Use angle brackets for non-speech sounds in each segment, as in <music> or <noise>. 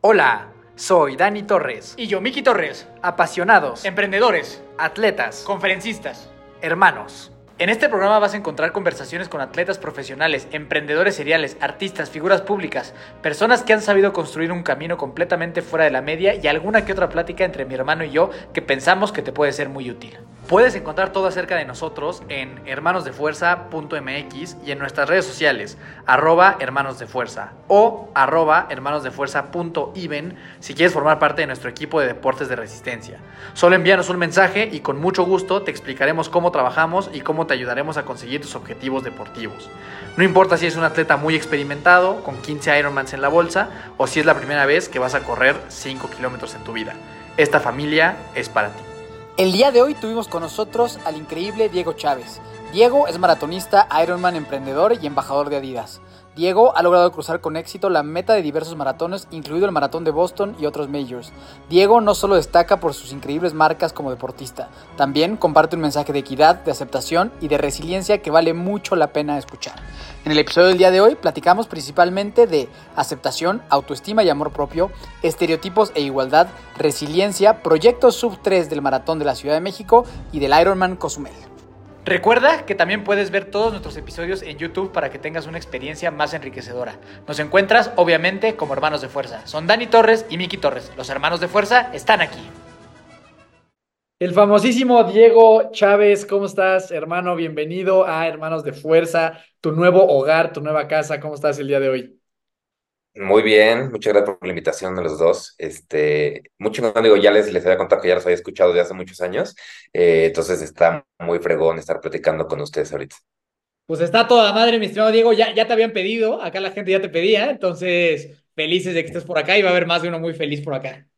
Hola, soy Dani Torres. Y yo, Miki Torres. Apasionados, Emprendedores, atletas, conferencistas. hermanos. En este programa vas a encontrar conversaciones con atletas profesionales, emprendedores seriales, artistas, figuras públicas, personas que han sabido construir un camino completamente fuera de la media y alguna que otra plática entre mi hermano y yo que pensamos que te puede ser muy útil. Puedes encontrar todo acerca de nosotros en hermanosdefuerza.mx y en nuestras redes sociales, arroba hermanosdefuerza o arroba hermanosdefuerza.even si quieres formar parte de nuestro equipo de deportes de resistencia. Solo envíanos un mensaje y con mucho gusto te explicaremos cómo trabajamos y cómo te ayudaremos a conseguir tus objetivos deportivos. No importa si es un atleta muy experimentado, con 15 Ironmans en la bolsa, o si es la primera vez que vas a correr 5 kilómetros en tu vida. Esta familia es para ti. El día de hoy tuvimos con nosotros al increíble Diego Chávez. Diego es maratonista, Ironman emprendedor y embajador de Adidas. Diego ha logrado cruzar con éxito la meta de diversos maratones, incluido el maratón de Boston y otros majors. Diego no solo destaca por sus increíbles marcas como deportista, también comparte un mensaje de equidad, de aceptación y de resiliencia que vale mucho la pena escuchar. En el episodio del día de hoy platicamos principalmente de aceptación, autoestima y amor propio, estereotipos e igualdad, resiliencia, proyectos sub 3 del Maratón de la Ciudad de México y del Ironman Cozumel. Recuerda que también puedes ver todos nuestros episodios en YouTube para que tengas una experiencia más enriquecedora. Nos encuentras, obviamente, como hermanos de fuerza. Son Dani Torres y Miki Torres. Los hermanos de fuerza están aquí. El famosísimo Diego Chávez, ¿cómo estás, hermano? Bienvenido a Hermanos de Fuerza, tu nuevo hogar, tu nueva casa. ¿Cómo estás el día de hoy? Muy bien, muchas gracias por la invitación de los dos. Este, mucho no digo, ya les, les había contado que ya los había escuchado desde hace muchos años, eh, entonces está muy fregón estar platicando con ustedes ahorita. Pues está toda madre, mi estimado Diego. Ya, ya te habían pedido, acá la gente ya te pedía, entonces felices de que estés por acá y va a haber más de uno muy feliz por acá.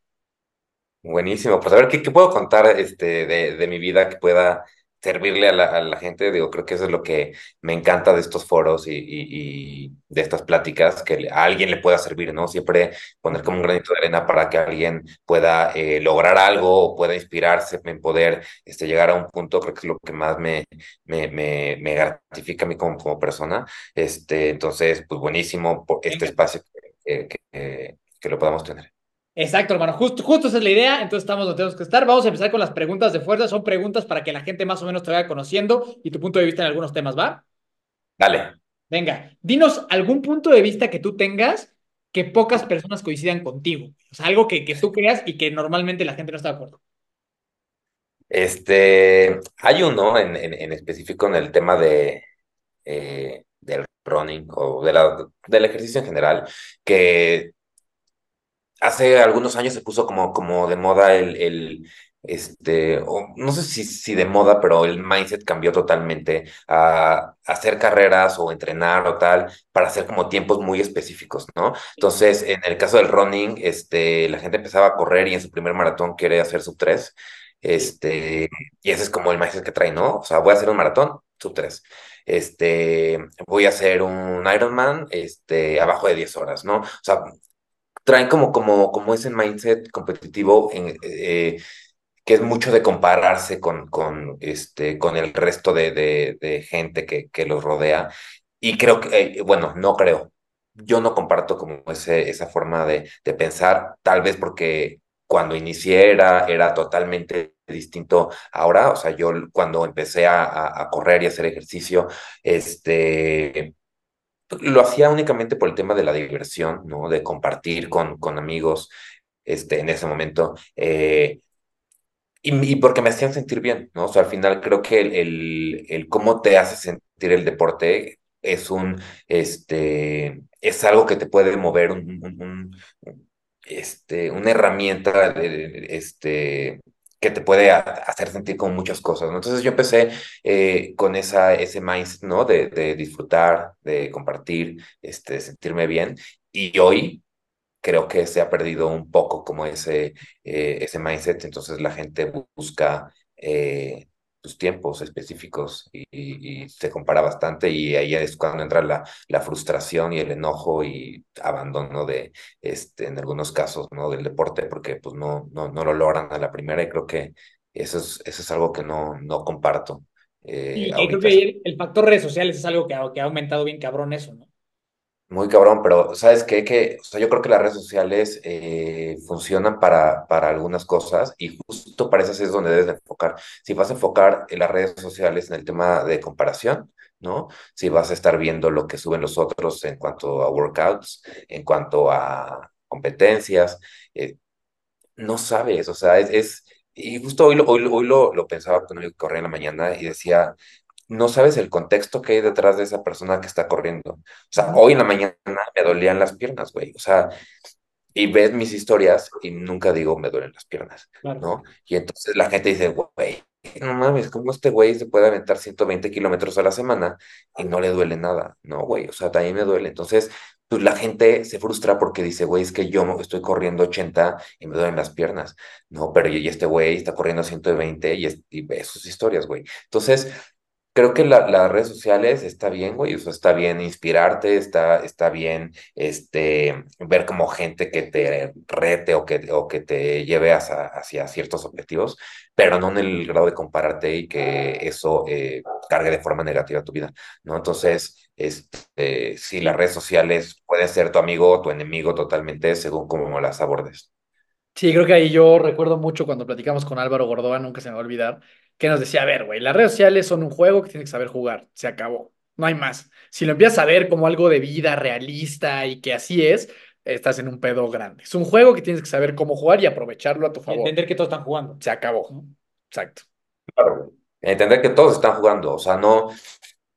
Buenísimo, pues a ver, ¿qué, qué puedo contar este, de, de mi vida que pueda servirle a la, a la gente? Digo, creo que eso es lo que me encanta de estos foros y, y, y de estas pláticas, que a alguien le pueda servir, ¿no? Siempre poner como un granito de arena para que alguien pueda eh, lograr algo o pueda inspirarse en poder este, llegar a un punto, creo que es lo que más me, me, me, me gratifica a mí como, como persona. Este, entonces, pues buenísimo por este espacio que, que, que, que lo podamos tener. Exacto, hermano. Justo, justo esa es la idea. Entonces estamos donde tenemos que estar. Vamos a empezar con las preguntas de fuerza. Son preguntas para que la gente más o menos te vaya conociendo y tu punto de vista en algunos temas, ¿va? Dale. Venga, dinos algún punto de vista que tú tengas que pocas personas coincidan contigo. O sea, algo que, que tú creas y que normalmente la gente no está de acuerdo. Este, hay uno en, en, en específico en el tema de, eh, del running o de la, del ejercicio en general, que hace algunos años se puso como, como de moda el, el este, o no sé si, si de moda, pero el mindset cambió totalmente a, hacer carreras o entrenar o tal, para hacer como tiempos muy específicos, ¿no? Entonces, en el caso del running, este, la gente empezaba a correr y en su primer maratón quiere hacer sub 3. Este, y ese es como el mindset que trae, ¿no? O sea, voy a hacer un maratón, sub 3. Este, voy a hacer un Ironman, este, abajo de 10 horas, ¿no? O sea, traen como, como, como ese mindset competitivo en, eh, que es mucho de compararse con, con, este, con el resto de, de, de gente que, que los rodea. Y creo que, eh, bueno, no creo. Yo no comparto como ese, esa forma de, de pensar, tal vez porque cuando inicié era, era totalmente distinto ahora. O sea, yo cuando empecé a, a, correr y hacer ejercicio, este lo hacía únicamente por el tema de la diversión, ¿no? De compartir con, con amigos, este, en ese momento, eh, y, porque me hacían sentir bien, ¿no? O sea, al final creo que el, el, cómo te hace sentir el deporte es un, este, es algo que te puede mover un, este, una herramienta, este, que te puede hacer sentir con muchas cosas. Entonces yo empecé eh, con esa, ese mindset, ¿no? De, disfrutar, de compartir, este, de sentirme bien. Y hoy creo que se ha perdido un poco como ese, eh, ese mindset, entonces la gente bu- busca eh, sus tiempos específicos y, y- y se compara bastante y ahí es cuando entra la, la frustración y el enojo y abandono de, este, en algunos casos, ¿no? Del deporte porque pues no, no, no lo logran a la primera y creo que eso es, eso es algo que no, no comparto eh, Y, creo que el, el factor redes sociales es algo que ha, que ha aumentado bien cabrón eso, ¿no? Muy cabrón, pero ¿sabes qué? Que, o sea, yo creo que las redes sociales eh, funcionan para, para algunas cosas y justo para esas es donde debes de enfocar. Si vas a enfocar en las redes sociales en el tema de comparación, ¿no? Si vas a estar viendo lo que suben los otros en cuanto a workouts, en cuanto a competencias, eh, no sabes, o sea, es, es- y justo hoy, hoy, hoy lo, lo pensaba cuando yo corría en la mañana y decía, no sabes el contexto que hay detrás de esa persona que está corriendo. O sea, hoy en la mañana me dolían las piernas, güey. O sea, y ves mis historias y nunca digo me duelen las piernas, Claro. ¿no? Y entonces la gente dice, güey, no mames, ¿cómo este güey se puede aventar 120 kilómetros a la semana y no le duele nada? No, güey, o sea, también me duele. Entonces, pues la gente se frustra porque dice, güey, es que yo estoy corriendo 80 y me duelen las piernas, ¿no? Pero y y este güey está corriendo 120 y, es, y ve sus historias, güey. Entonces, Creo que la- las redes sociales está bien, güey, o sea, está bien inspirarte, está, está bien este, ver como gente que te rete o que, o que te lleve hacia, hacia ciertos objetivos, pero no en el grado de compararte y que eso eh, cargue de forma negativa tu vida, ¿no? Entonces, este, sí, las redes sociales pueden ser tu amigo o tu enemigo totalmente según cómo las abordes. Sí, creo que ahí yo recuerdo mucho cuando platicamos con Álvaro Gordoa, nunca se me va a olvidar, que nos decía, a ver, güey, las redes sociales son un juego que tienes que saber jugar, se acabó, no hay más. Si lo empiezas a ver como algo de vida realista y que así es, estás en un pedo grande. Es un juego que tienes que saber cómo jugar y aprovecharlo a tu Y favor. entender que todos están jugando. Se acabó. Exacto. Claro. Entender que todos están jugando, o sea, no,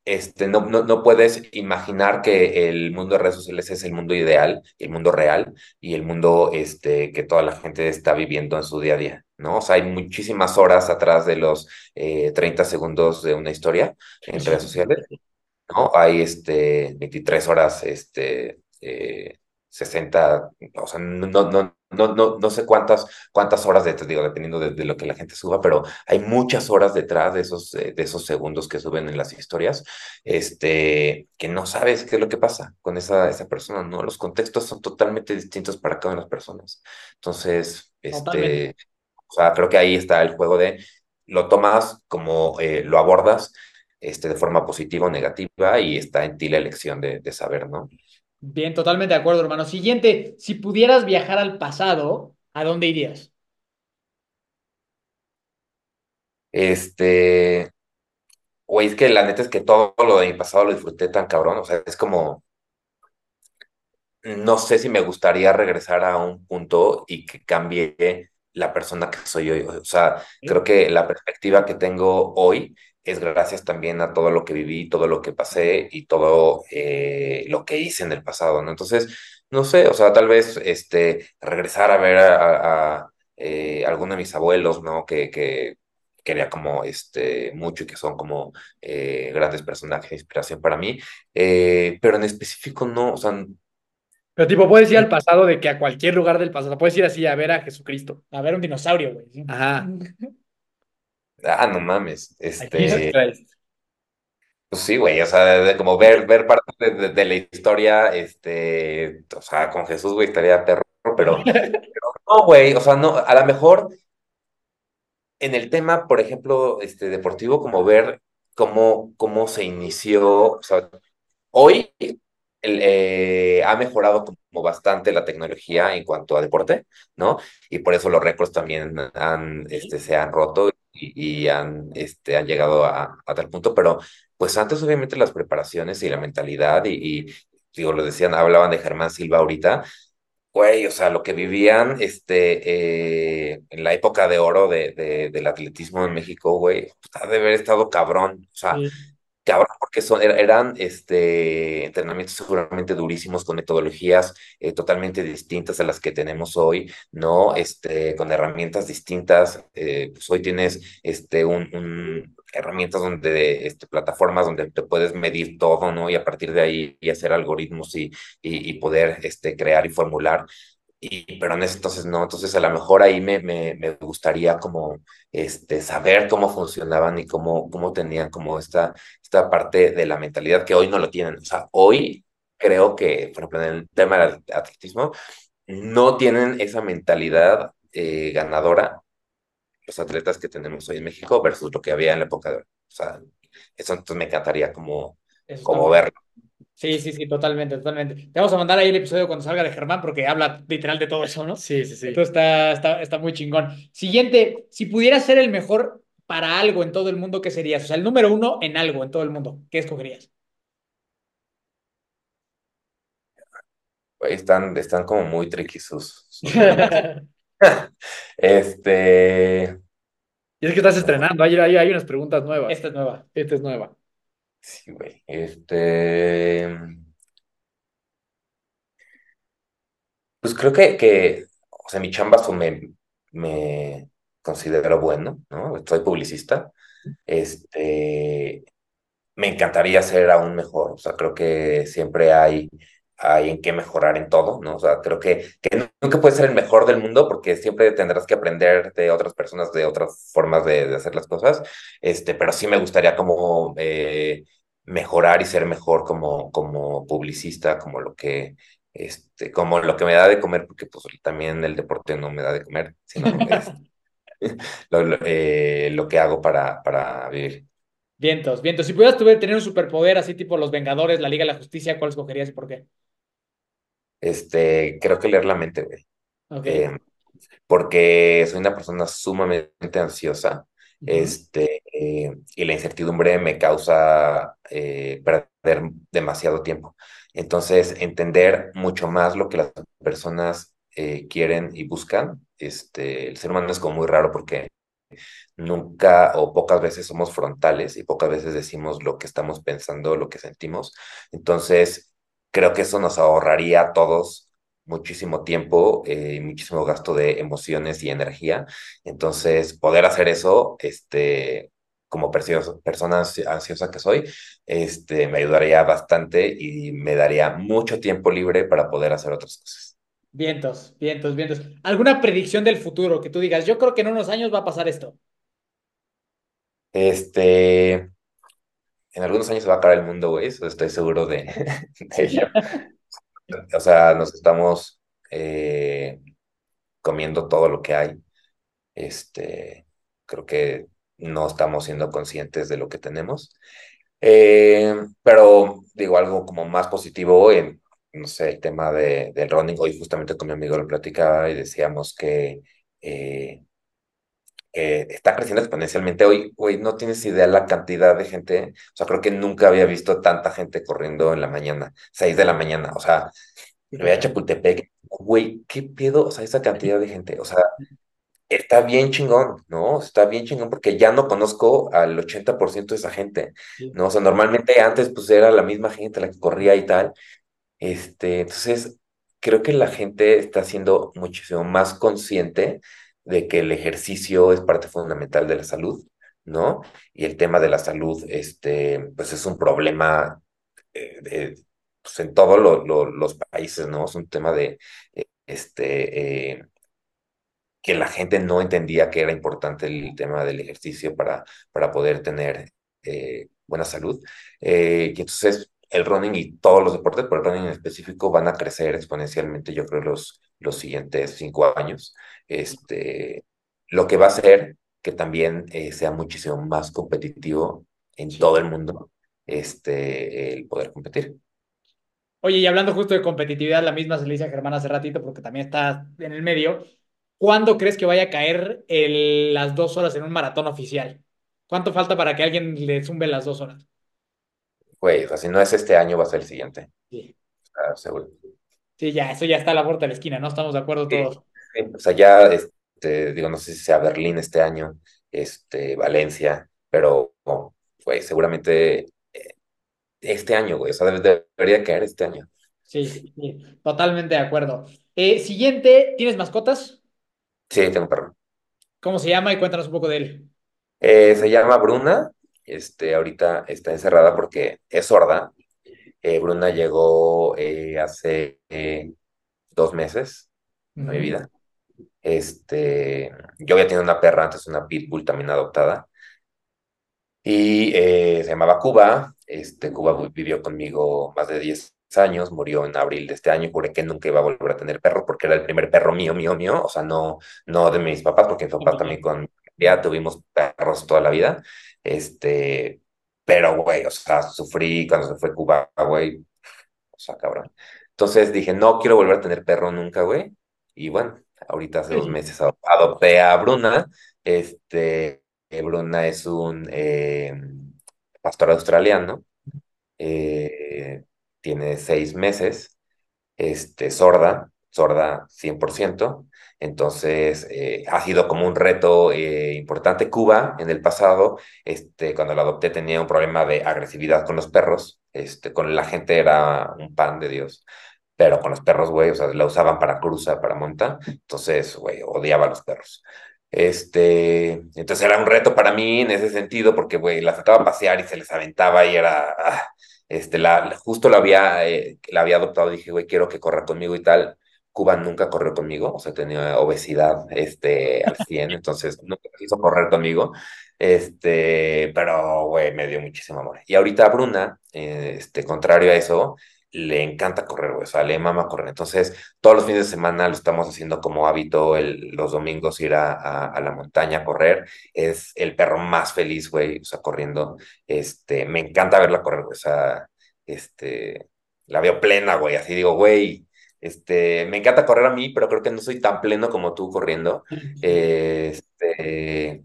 este, no, no, no puedes imaginar que el mundo de redes sociales es el mundo ideal, el mundo real y el mundo este, que toda la gente está viviendo en su día a día, ¿no? O sea, hay muchísimas horas atrás de los eh, 30 segundos de una historia en redes sociales, ¿no? Hay este, 23 horas, este, eh, 60, o sea, no, no, no, no, no sé cuántas, cuántas horas de, digo, dependiendo de, de lo que la gente suba, pero hay muchas horas detrás de esos, eh, de esos segundos que suben en las historias, este, que no sabes qué es lo que pasa con esa, esa persona, ¿no? Los contextos son totalmente distintos para cada una de las personas. Entonces, Totalmente. O sea, creo que ahí está el juego de lo tomas como eh, lo abordas este, de forma positiva o negativa y está en ti la elección de, de saber, ¿no? Bien, totalmente de acuerdo, hermano. Siguiente, si pudieras viajar al pasado, ¿a dónde irías? Este, güey, es que la neta es que todo lo de mi pasado lo disfruté tan cabrón, o sea, es como, no sé si me gustaría regresar a un punto y que cambie la persona que soy hoy. O sea, creo que la perspectiva que tengo hoy es gracias también a todo lo que viví, todo lo que pasé y todo eh, lo que hice en el pasado, ¿no? Entonces, no sé, o sea, tal vez este, regresar a ver a, a, a, eh, alguno de mis abuelos, ¿no? Que, que quería como este, mucho y que son como eh, grandes personajes de inspiración para mí, eh, pero en específico no, o sea, Pero tipo, puedes ir al pasado de que a cualquier lugar del pasado, puedes ir así a ver a Jesucristo. A ver un dinosaurio, güey. sí. Ajá. <laughs> Ah, no mames. Este, pues sí, güey, o sea, de, como ver, ver parte de, de- de la historia, este, o sea, con Jesús, güey, estaría perro, pero, <laughs> pero no, güey, o sea, no, a lo mejor en el tema, por ejemplo, este, deportivo, como ver cómo, cómo se inició, o sea, hoy eh, ha mejorado como bastante la tecnología en cuanto a deporte, ¿no? Y por eso los récords también han, este, se han roto y, y han, este, han llegado a, a tal punto, pero pues antes obviamente las preparaciones y la mentalidad y, y digo, lo decían, hablaban de Germán Silva ahorita, güey, o sea, lo que vivían, este, eh, en la época de oro de, de- del atletismo en México, güey, pues, ha de haber estado cabrón, o sea, Sí. Cabrón, porque son, er- eran este, entrenamientos seguramente durísimos con metodologías eh, totalmente distintas a las que tenemos hoy, ¿no? Este, con herramientas distintas. eh, pues hoy tienes este, un, herramientas donde, este, plataformas donde te puedes medir todo, ¿no? Y a partir de ahí y hacer algoritmos y, y, y poder este, crear y formular. Y, pero en ese entonces no, entonces a lo mejor ahí me, me, me gustaría como este, saber cómo funcionaban y cómo, cómo tenían como esta, esta parte de la mentalidad que hoy no lo tienen. O sea, hoy creo que, por ejemplo, en el tema del atletismo, no tienen esa mentalidad eh, ganadora los atletas que tenemos hoy en México versus lo que había en la época de hoy. O sea, eso entonces me encantaría como, Eso como verlo. Sí, sí, sí, totalmente, totalmente. Te vamos a mandar ahí el episodio cuando salga de Germán porque habla literal de todo eso, ¿no? Sí, sí, sí. Entonces está, está, está muy chingón. Siguiente, si pudieras ser el mejor para algo en todo el mundo, ¿qué serías? O sea, el número uno en algo en todo el mundo, ¿qué escogerías? Están, están como muy tricky sus, sus. <laughs> <laughs> Este, Y es que estás estrenando, hay, hay, hay unas preguntas nuevas. Esta es nueva. Esta es nueva. Sí, güey. Este, pues creo que, que, o sea, mi chamba so- me, me considero bueno, ¿no? Soy publicista. Este, Me encantaría ser aún mejor, o sea, creo que siempre hay, hay en qué mejorar en todo, ¿no? O sea, creo que, que nunca puedes ser el mejor del mundo porque siempre tendrás que aprender de otras personas, de otras formas de, de hacer las cosas, este, pero sí me gustaría como eh, mejorar y ser mejor como, como publicista, como lo que, este, como lo que me da de comer, porque pues también el deporte no me da de comer, sino es <laughs> <laughs> lo, lo, eh, lo que hago para, para vivir. Vientos, vientos. Si pudieras tener un superpoder así tipo Los Vengadores, la Liga de la Justicia, ¿cuál escogerías y por qué? Este, creo que leer la mente, güey. Eh, porque soy una persona sumamente ansiosa, Ujú. este, eh, y la incertidumbre me causa eh, perder demasiado tiempo. Entonces, entender mucho más lo que las personas quieren y buscan, este, el ser humano es como muy raro porque nunca o pocas veces somos frontales y pocas veces decimos lo que estamos pensando, lo que sentimos. Entonces, creo que eso nos ahorraría a todos muchísimo tiempo eh, y muchísimo gasto de emociones y energía. Entonces, poder hacer eso, este, como persona ansi- ansiosa que soy, este, me ayudaría bastante y me daría mucho tiempo libre para poder hacer otras cosas. Vientos, vientos, vientos. ¿Alguna predicción del futuro que tú digas, yo creo que en unos años va a pasar esto? Este, en algunos años se va a acabar el mundo, güey, eso estoy seguro de, <laughs> de ello. O sea, nos estamos eh, comiendo todo lo que hay. Este, creo que no estamos siendo conscientes de lo que tenemos. Eh, pero digo, algo como más positivo en, no sé, el tema de, del running. Hoy justamente con mi amigo lo platicaba y decíamos que eh, eh, está creciendo exponencialmente. Hoy, hoy no tienes idea la cantidad de gente. O sea, creo que nunca había visto tanta gente corriendo en la mañana, 6 de la mañana. O sea, Ve a Chapultepec, güey, ¿qué pedo? O sea, esa cantidad de gente, o sea, está bien chingón, ¿no? Está bien chingón porque ya no conozco al 80% de esa gente. ¿no? O sea, normalmente antes pues era la misma gente la que corría y tal, este, entonces creo que la gente está siendo muchísimo más consciente de que el ejercicio es parte fundamental de la salud, ¿no? Y el tema de la salud, este, pues es un problema eh, pues en todos lo- lo- los países, ¿no? Es un tema de, eh, este, eh, que la gente no entendía que era importante el tema del ejercicio para, para poder tener eh, buena salud. Y entonces el running y todos los deportes, pero el running en específico, van a crecer exponencialmente, yo creo, los, los siguientes cinco años. Este, lo que va a hacer que también eh, sea muchísimo más competitivo en todo el mundo, este, el poder competir. Oye, y hablando justo de competitividad, la misma se le dice a Germán hace ratito porque también está en el medio. ¿Cuándo crees que vaya a caer las dos horas en un maratón oficial? ¿Cuánto falta para que alguien le zumbe las dos horas? Güey, o sea, si no es este año, va a ser el siguiente, Sí. ah, seguro. Sí, ya, eso ya está a la puerta de la esquina, ¿no? Estamos de acuerdo Sí, todos. sí, O sea, ya, este, digo, no sé si sea Berlín este año, este, Valencia, pero, oh, güey, seguramente eh, este año, güey, o sea, debe- debería caer este año. Sí, sí, totalmente de acuerdo. Eh, siguiente, ¿tienes mascotas? Sí, tengo un perro. ¿Cómo se llama? Y cuéntanos un poco de él. Eh, se llama Bruna, este, ahorita está encerrada porque es sorda. Eh, Bruna llegó eh, hace eh, dos meses a mi Ujú. vida. Este, yo había tenido una perra antes, una pitbull también adoptada. Y se llamaba Cuba. Este, Cuba vi- vivió conmigo más de 10 años, murió en abril de este año. Juré que nunca iba a volver a tener perro porque era el primer perro mío, mío, mío. O sea, no, no de mis papás, porque mis papás también con ya tuvimos perros toda la vida. Este, pero, güey, o sea, sufrí cuando se fue Cuba, güey. sea, cabrón. Entonces dije, no quiero volver a tener perro nunca, güey. Y bueno, ahorita hace dos meses adopté a Bruna. Este, Bruna es un eh, pastor australiano. Eh, tiene seis meses. Este, sorda, sorda 100%. Entonces, eh, ha sido como un reto eh, importante. Cuba, en el pasado, este, cuando la adopté, tenía un problema de agresividad con los perros. Este, con la gente era un pan de Dios. Pero con los perros, güey, o sea, la usaban para cruza, para monta. Entonces, güey, odiaba a los perros. Este, entonces era un reto para mí en ese sentido, porque, güey, la sacaba a pasear y se les aventaba y era, ah, este, la, justo la había, eh, la había adoptado, dije, güey, quiero que corra conmigo y tal. Cuba nunca corrió conmigo, o sea, tenía obesidad este, al 100, entonces nunca quiso correr conmigo, este, pero, güey, me dio muchísimo amor. Y ahorita Bruna, este, contrario a eso, le encanta correr, güey, o sea, le mama correr. Entonces, todos los fines de semana lo estamos haciendo como hábito, el, los domingos ir a, a, la montaña a correr. Es el perro más feliz, güey, o sea, corriendo. Este, me encanta verla correr, güey, o sea, este, la veo plena, güey, así digo, güey, este, me encanta correr a mí, pero creo que no soy tan pleno como tú corriendo. Este,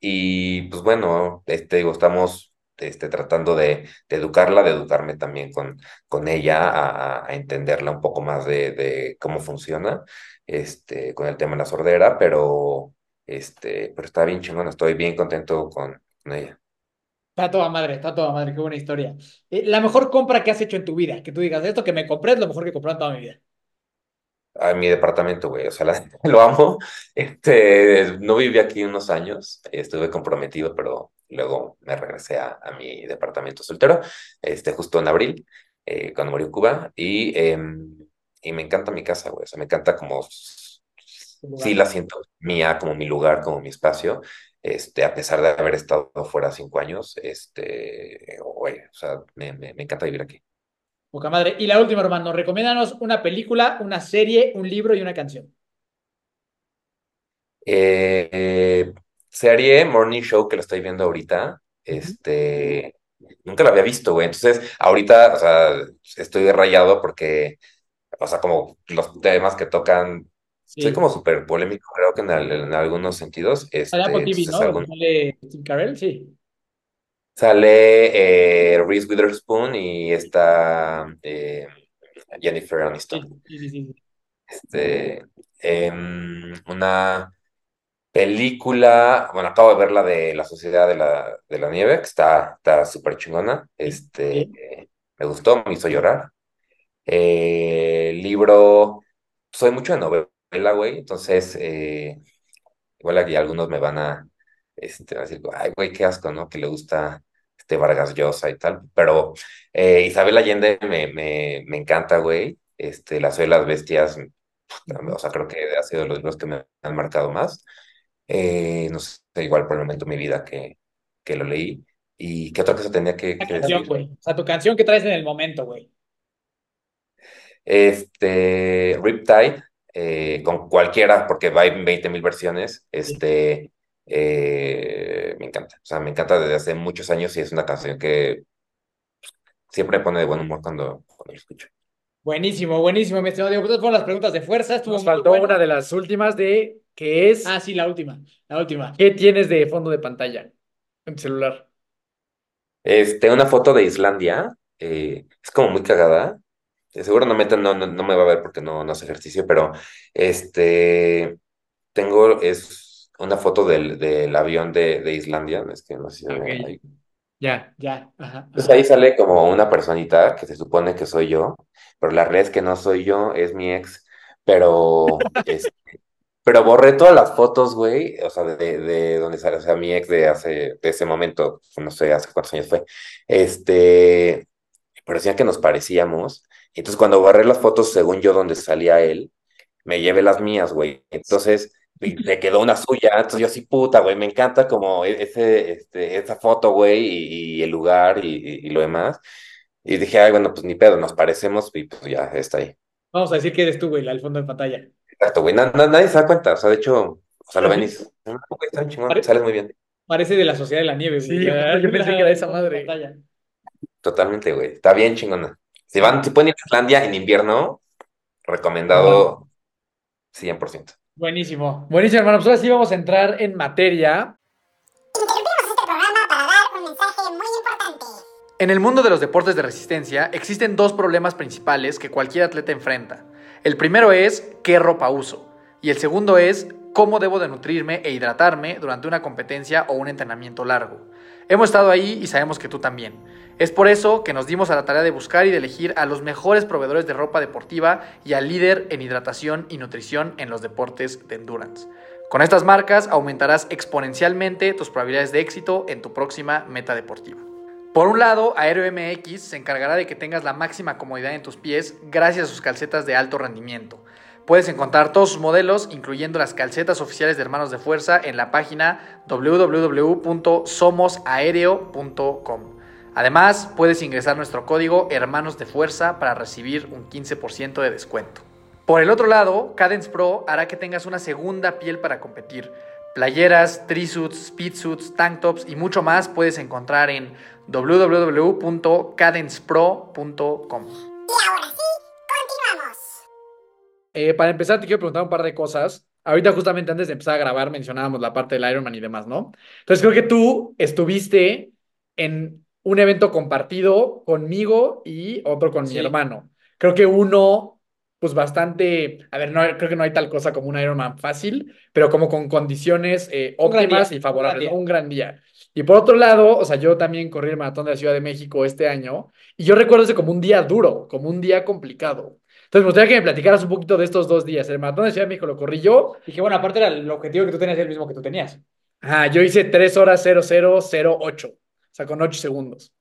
y pues bueno, este, digo, estamos este, tratando de, educarla, de educarme también con, con ella, a, entenderla un poco más de, de, cómo funciona, este, con el tema de la sordera, pero, este, pero está bien chingón, estoy bien contento con, ella. Está toda madre, está toda madre, qué buena historia. Eh, la mejor compra que has hecho en tu vida, que tú digas, esto que me compré es lo mejor que he comprado en toda mi vida a mi departamento, güey. O sea, <laughs> lo amo. Este, no viví aquí unos años, estuve comprometido, pero luego me regresé a, a mi departamento soltero, este, justo en abril, eh, cuando murió Cuba, y, em, y me encanta mi casa, güey. O sea, me encanta como, sí la siento mía, como mi lugar, como mi espacio. Este, a pesar de haber estado fuera cinco años, este, güey, o sea, me, me, me encanta vivir aquí. Poca madre. Y la última, hermano, recomiéndanos una película, una serie, un libro y una canción. Eh, serie Morning Show que lo estoy viendo ahorita. Este, nunca la había visto, güey. Entonces, ahorita, o sea, estoy rayado porque, o sea, como los temas que tocan, soy como súper polémico, creo que en, algunos sentidos. Este, TV, ¿no? Steve Carell? Sí. Sale eh, Reese Witherspoon y está eh, Jennifer Aniston. Este, em, una película, bueno, acabo de ver la de La Sociedad de la, de la Nieve, que está súper chingona. Este, me gustó, me hizo llorar. Eh, libro, soy mucho de novela, güey, entonces, igual aquí algunos me van a este, va a decir, ay, güey, qué asco, ¿no? Que le gusta este Vargas Llosa y tal. Pero eh, Isabel Allende me, me, me encanta, güey. Este, La Soy de las Bestias, o sea, creo que ha sido los libros que me han marcado más. Eh, no sé, igual por el momento de mi vida que, que lo leí. ¿Y qué otra cosa tenía que, que canción, güey. O sea, tu canción que traes en el momento, güey. Este, Riptide, eh, con cualquiera, porque va en 20 mil versiones. Este, eh, me encanta. O sea, me encanta desde hace muchos años y es una canción que siempre me pone de buen humor cuando, cuando lo escucho. Buenísimo, buenísimo, mi estimado Diego. fueron las preguntas de fuerza. Estuvo Nos faltó una de las últimas de que es. Ah, sí, la última. La última. ¿Qué tienes de fondo de pantalla en tu celular? Este, una foto de Islandia. Eh, es como muy cagada. Seguramente no, no, no, me va a ver porque no, no hace ejercicio, pero este tengo, es una foto del, del avión de, de, Islandia, es que no sé si Ya, ya. Ajá, Pues ahí sale como una personita que se supone que soy yo, pero la realidad es que no soy yo, es mi ex, pero, <laughs> este, pero borré todas las fotos, güey, o sea, de, de donde sale, o sea, mi ex de hace, de ese momento, no sé, hace cuántos años fue, este, pero decían que nos parecíamos, entonces cuando borré las fotos, según yo, donde salía él, me llevé las mías, güey, entonces le quedó una suya, entonces yo así, puta, güey, me encanta como e-, ese, este, esa foto, güey, y, el lugar y, lo demás. Y dije, ay, bueno, pues ni pedo, nos parecemos y pues ya está ahí. Vamos a decir que eres tú, güey, al fondo de pantalla. Exacto, güey, nadie se da cuenta, o sea, de hecho, o sea, lo ven y sales muy bien. Parece de la Sociedad de la Nieve, güey. Sí, <laughs> yo pensé que era esa madre. Totalmente, güey, está bien chingona. Si van, si pueden ir a Islandia en invierno, recomendado 100%. Buenísimo. Buenísimo, hermano. Pues ahora sí vamos a entrar en materia. Interrumpimos este programa para dar un mensaje muy importante. En el mundo de los deportes de resistencia existen dos problemas principales que cualquier atleta enfrenta. El primero es qué ropa uso y el segundo es cómo debo de nutrirme e hidratarme durante una competencia o un entrenamiento largo. Hemos estado ahí y sabemos que tú también. Es por eso que nos dimos a la tarea de buscar y de elegir a los mejores proveedores de ropa deportiva y al líder en hidratación y nutrición en los deportes de endurance. Con estas marcas aumentarás exponencialmente tus probabilidades de éxito en tu próxima meta deportiva. Por un lado, Aero MX se encargará de que tengas la máxima comodidad en tus pies gracias a sus calcetas de alto rendimiento. Puedes encontrar todos sus modelos, incluyendo las calcetas oficiales de Hermanos de Fuerza, en la página www.somosaereo.com. Además, puedes ingresar nuestro código Hermanos de Fuerza para recibir un 15% de descuento. Por el otro lado, Cadence Pro hará que tengas una segunda piel para competir. Playeras, trisuits, speedsuits, tank tops y mucho más puedes encontrar en www.cadencepro.com. Y ahora sí. Eh, para empezar, te quiero preguntar un par de cosas. Ahorita, justamente antes de empezar a grabar, mencionábamos la parte del Ironman y demás, ¿no? Entonces, creo que tú estuviste en un evento compartido conmigo y otro con mi hermano. Creo que uno, pues bastante, a ver, no, creo que no hay tal cosa como un Ironman fácil, pero como con condiciones eh, óptimas día, y favorables, un gran ¿no? un gran día. Y por otro lado, o sea, yo también corrí el maratón de la Ciudad de México este año y yo recuerdo ese como un día duro, como un día complicado. Entonces, me gustaría que me platicaras un poquito de estos dos días. El maratón de Ciudad de México lo corrí yo. Y que bueno, aparte era el objetivo que tú tenías el mismo que tú tenías. Ajá, yo hice 3 horas 0008, o sea, con 8 segundos.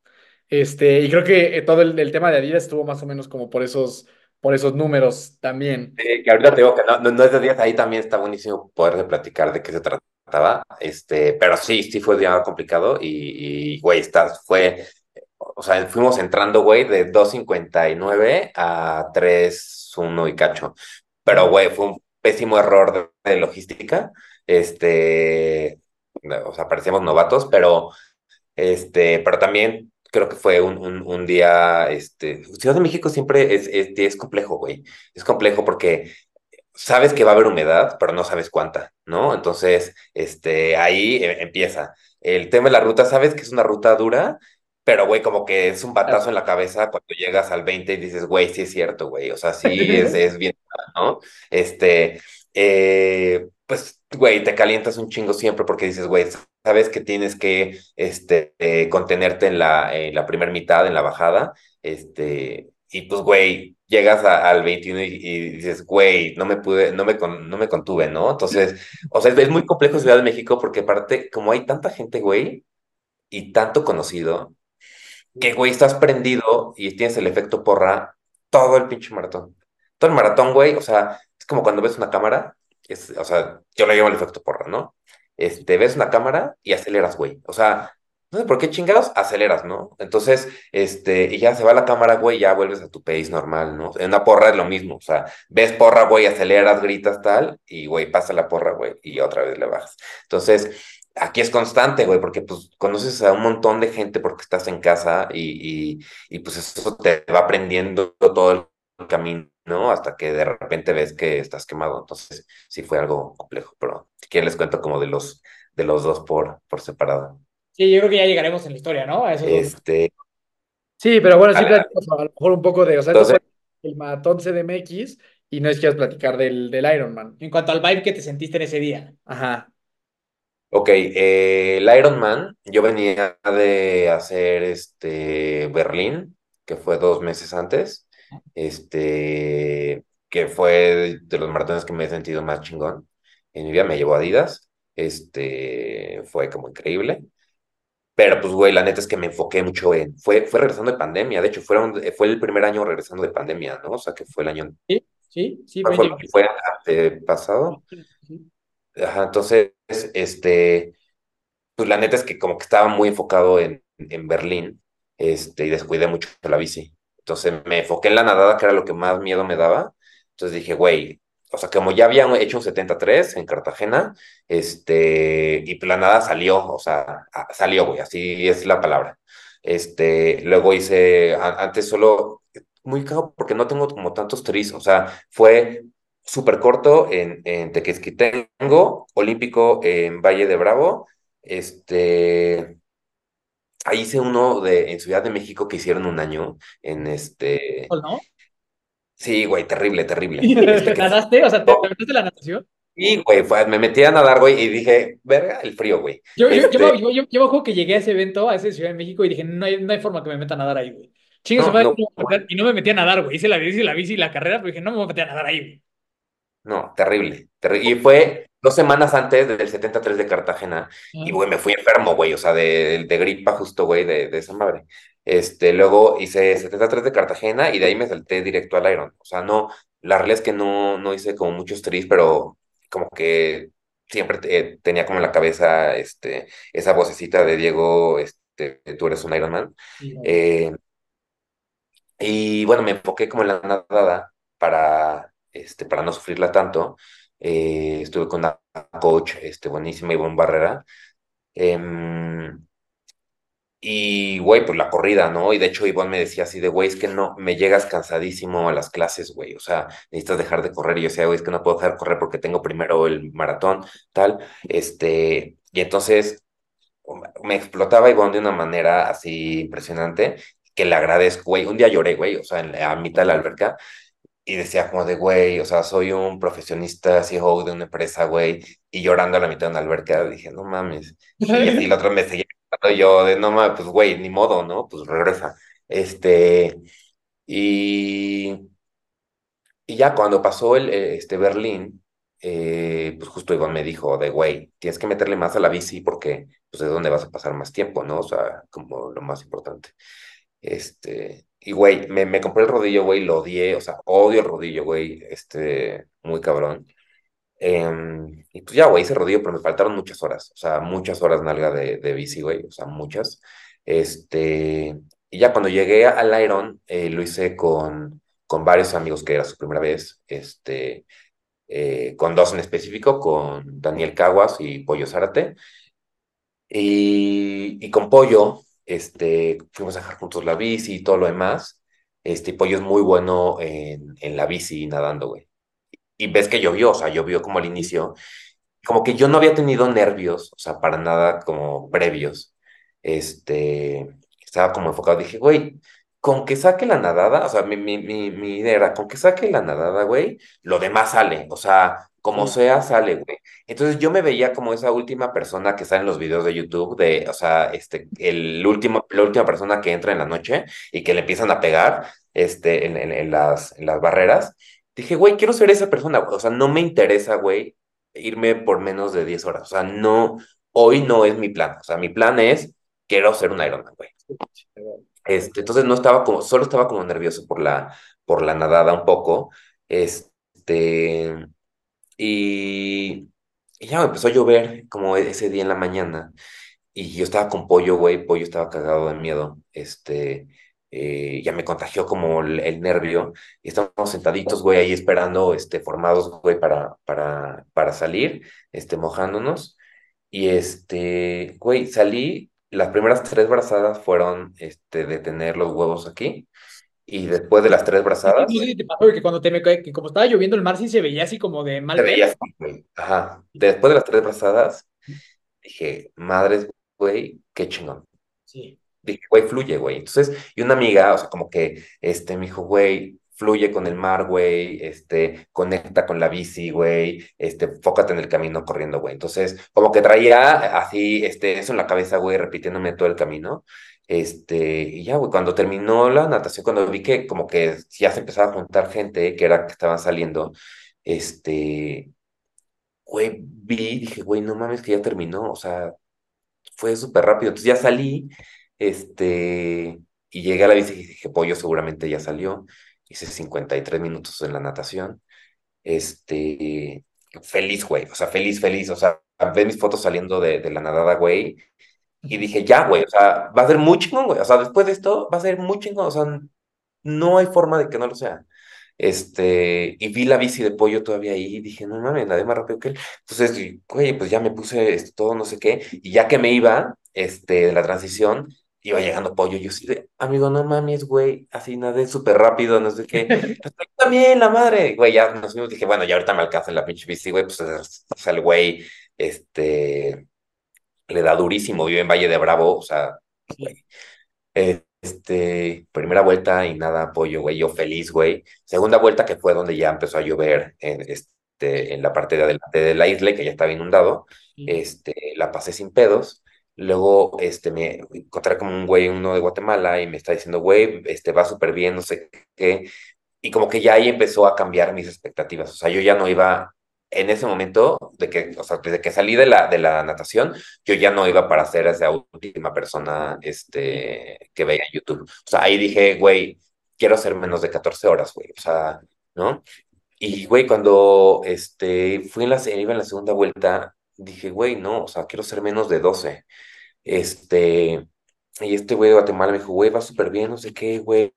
Este, y creo que eh, todo el, el tema de Adidas estuvo más o menos como por esos, por esos números también. Eh, que ahorita te digo que no, no, no es de días, ahí también está buenísimo poder de platicar de qué se trataba, este, pero sí, sí fue un día complicado y, y, güey, está, fue, o sea, fuimos entrando, güey, de 2.59 a 3.1 y cacho, pero, güey, fue un pésimo error de, logística, este, o sea, parecíamos novatos, pero, este, pero también creo que fue un, un, un día, este, Ciudad de México siempre es, es, es complejo, güey, es complejo porque sabes que va a haber humedad, pero no sabes cuánta, ¿no? Entonces, este, ahí eh, empieza. El tema de la ruta, sabes que es una ruta dura, pero, güey, como que es un batazo en la cabeza cuando llegas al 20 y dices, güey, sí es cierto, güey, o sea, sí es, <laughs> es bien, ¿no? Este, eh, pues, güey, te calientas un chingo siempre porque dices, güey, sabes que tienes que, este, eh, contenerte en la, en la primera mitad, en la bajada, este, y pues, güey, llegas a- al 21 y, y dices, güey, no me pude, no me, con- no me contuve, ¿no? Entonces, o sea, es, es muy complejo Ciudad de México porque aparte, como hay tanta gente, güey, y tanto conocido, que, güey, estás prendido y tienes el efecto porra todo el pinche maratón. Todo el maratón, güey, o sea, es como cuando ves una cámara, es, o sea, yo le llamo el efecto porra, ¿no? Este, ves una cámara y aceleras, güey. O sea, no sé por qué chingados, aceleras, ¿no? Entonces, este, y ya se va la cámara, güey, ya vuelves a tu pace normal, ¿no? En una porra es lo mismo, o sea, ves porra, güey, aceleras, gritas, tal, y, güey, pasa la porra, güey, y otra vez le bajas. Entonces, aquí es constante, güey, porque, pues, conoces a un montón de gente porque estás en casa y, y, y pues, eso te va aprendiendo todo el camino, ¿no? Hasta que de repente ves que estás quemado. Entonces, sí fue algo complejo, pero si quieren les cuento como de los, de los dos por, por separado. Sí, yo creo que ya llegaremos en la historia, ¿no? A esos dos. Este, Sí, pero bueno, sí platicamos a lo mejor un poco de, o sea, Entonces- el maratón CDMX y no es que quieras platicar del, del Ironman. En cuanto al vibe que te sentiste en ese día. Ajá. Ok, eh, el Ironman, yo venía de hacer este Berlín, que fue dos meses antes, este, que fue de los maratones que me he sentido más chingón. En mi vida me llevó Adidas, este, fue como increíble. Pero pues, güey, la neta es que me enfoqué mucho en, fue, fue regresando de pandemia, de hecho, fueron, fue el primer año regresando de pandemia, ¿no? O sea, que fue el año, Sí, sí, sí. fue, fue- fue antepasado. Ajá, entonces, este, pues la neta es que como que estaba muy enfocado en, en Berlín, este, y descuidé mucho la bici. Entonces me enfoqué en la nadada, que era lo que más miedo me daba. Entonces dije, güey, o sea, como ya habían hecho un 73 en Cartagena, este, y la nada salió, o sea, salió, güey, así es la palabra. Este, luego hice, a- antes solo muy cagado porque no tengo como tantos tris, o sea, fue súper corto en, en Tequesquitengo, olímpico en Valle de Bravo, este, ahí hice uno de, en Ciudad de México que hicieron un año, en este, ¿No? sí, güey, terrible, terrible. Este, ¿Nadaste? O sea, ¿te, te metiste la natación? Sí, güey, fue- me metí a nadar, güey, y dije, verga, el frío, güey. Yo, yo, yo, Este, yo, yo- yo me acuerdo que llegué a ese evento, a ese Ciudad de México, y dije, no hay, no hay forma que me meta a nadar ahí, güey. Chingue No, madre, no, y no me metí a nadar, güey. Hice la bici, la bici y la carrera, pero dije, no me voy a meter a nadar ahí, güey. No, terrible, terrible. Y fue dos semanas antes del 73 de Cartagena. Y, güey, me fui enfermo, güey, o sea, de, de gripa justo, güey, de, de esa madre. Este, luego hice 73 de Cartagena y de ahí me salté directo al Iron. O sea, no, la realidad es que no, no hice como muchos tris, pero como que siempre eh, tenía como en la cabeza, este, esa vocecita de Diego, este, tú eres un Ironman. Sí, güey. Eh, y bueno, me enfoqué como en la nadada para, este, para no sufrirla tanto. Eh, estuve con una coach este, buenísima, Ivonne Barrera. Em, y, güey, pues la corrida, ¿no? Y de hecho Ivonne me decía así de, güey, es que no, me llegas cansadísimo a las clases, güey. O sea, necesitas dejar de correr. Y yo decía, güey, es que no puedo dejar de correr porque tengo primero el maratón, tal. Este, y entonces me explotaba Ivonne de una manera así impresionante que le agradezco, güey. Un día lloré, güey, o sea, en la- a mitad de la alberca y decía como de, güey, o sea, soy un profesionista, CEO de una empresa, güey, y llorando a la mitad de una alberca, dije, no mames. Y así la otra me seguía yo de, no mames, pues, güey, ni modo, ¿no? Pues regresa. Este, y, y ya cuando pasó el, eh, este Berlín, eh, pues justo Iván me dijo de, güey, tienes que meterle más a la bici porque, pues, es donde vas a pasar más tiempo, ¿no? O sea, como lo más importante. Este, y güey, me, me compré el rodillo, güey, lo odié, o sea, odio el rodillo, güey, este, muy cabrón. Em, y pues ya, güey, hice rodillo, pero me faltaron muchas horas, o sea, muchas horas nalga de, de bici, güey, o sea, muchas. Este, y ya cuando llegué al Iron, eh, lo hice con, con varios amigos que era su primera vez, este, eh, con dos en específico, con Daniel Caguas y Pollo Zárate. Y, y con Pollo, este, fuimos a dejar juntos la bici y todo lo demás. Este, Pollo es muy bueno en, en la bici nadando, güey. Y ves que llovió, o sea, llovió como al inicio. Como que yo no había tenido nervios, o sea, para nada como previos. Este, estaba como enfocado. Dije, güey, con que saque la nadada, o sea, mi, mi, mi, mi idea era, con que saque la nadada, güey, lo demás sale, o sea, como Sí. sea, sale, güey. Entonces yo me veía como esa última persona que sale en los videos de YouTube, de, o sea, este, el último, la última persona que entra en la noche y que le empiezan a pegar, este, en, en, en las, en las barreras. Dije, güey, quiero ser esa persona. O sea, no me interesa, güey, irme por menos de 10 horas. O sea, no, hoy no es mi plan. O sea, mi plan es, quiero ser un Ironman, güey. Este, entonces no estaba como, solo estaba como nervioso por la, por la nadada un poco. Este, y, y ya empezó a llover como ese día en la mañana. Y yo estaba con Pollo, güey, Pollo estaba cagado de miedo. Este, eh, ya me contagió como el, el nervio. Y estábamos sentaditos, güey, ahí esperando, este, formados, güey, para, para, para salir, este, mojándonos. Y este, güey, salí, las primeras tres brazadas fueron, este, de tener los huevos aquí. Y después de las tres No brazadas, sé si te pasó que cuando te me que como estaba lloviendo el mar sí se veía así como de mal se veía así. Ajá. Después de las tres brazadas, dije, madres, güey, qué chingón. Sí. Dije, güey, fluye, güey. Entonces, y una amiga, o sea, como que, este, me dijo, güey, fluye con el mar, güey, este, conecta con la bici, güey, este, fócate en el camino corriendo, güey. Entonces, como que traía así, este, eso en la cabeza, güey, repitiéndome todo el camino. Este, y ya, güey, cuando terminó la natación, cuando vi que como que ya se empezaba a juntar gente, que era que estaban saliendo, este, güey, vi, dije, güey, no mames que ya terminó, o sea, fue súper rápido. Entonces ya salí, este, y llegué a la bici y dije, pollo seguramente ya salió. Hice 53 minutos en la natación. Este, feliz, güey, o sea, feliz, feliz, o sea, ve mis fotos saliendo de, de la nadada, güey, y dije, ya, güey, o sea, va a ser muy chingón, güey, o sea, después de esto va a ser muy chingón, o sea, no hay forma de que no lo sea. Este, y vi la bici de pollo todavía ahí, y dije, no mames, nadie más rápido que él. Entonces, güey, pues ya me puse este, todo, no sé qué, y ya que me iba, este, de la transición, iba llegando pollo, yo sí de, amigo, no mames, güey, así nadé súper rápido, no sé qué, <laughs> estoy también, la madre, güey, ya nos dije, bueno, ya ahorita me alcanza la pinche bici, güey, pues, o sea, el güey, este, le da durísimo, vive en Valle de Bravo, o sea, güey, este, primera vuelta y nada, apoyo, güey, yo feliz, güey, segunda vuelta que fue donde ya empezó a llover, en, este, en la parte de adelante de la isla, que ya estaba inundado, este, la pasé sin pedos, Luego, este, me encontré como un güey, uno de Guatemala, y me está diciendo, güey, este, va súper bien, no sé qué. Y como que ya ahí empezó a cambiar mis expectativas. O sea, yo ya no iba, en ese momento, de que, o sea, desde que salí de la, de la natación, yo ya no iba para ser esa última persona, este, que veía en YouTube. O sea, ahí dije, güey, quiero hacer menos de 14 horas, güey. O sea, ¿no? Y, güey, cuando, este, fui en la, iba en la segunda vuelta, dije, güey, no, o sea, quiero ser menos de 12. Este, y este güey de Guatemala me dijo, güey, va súper bien, no sé qué, güey.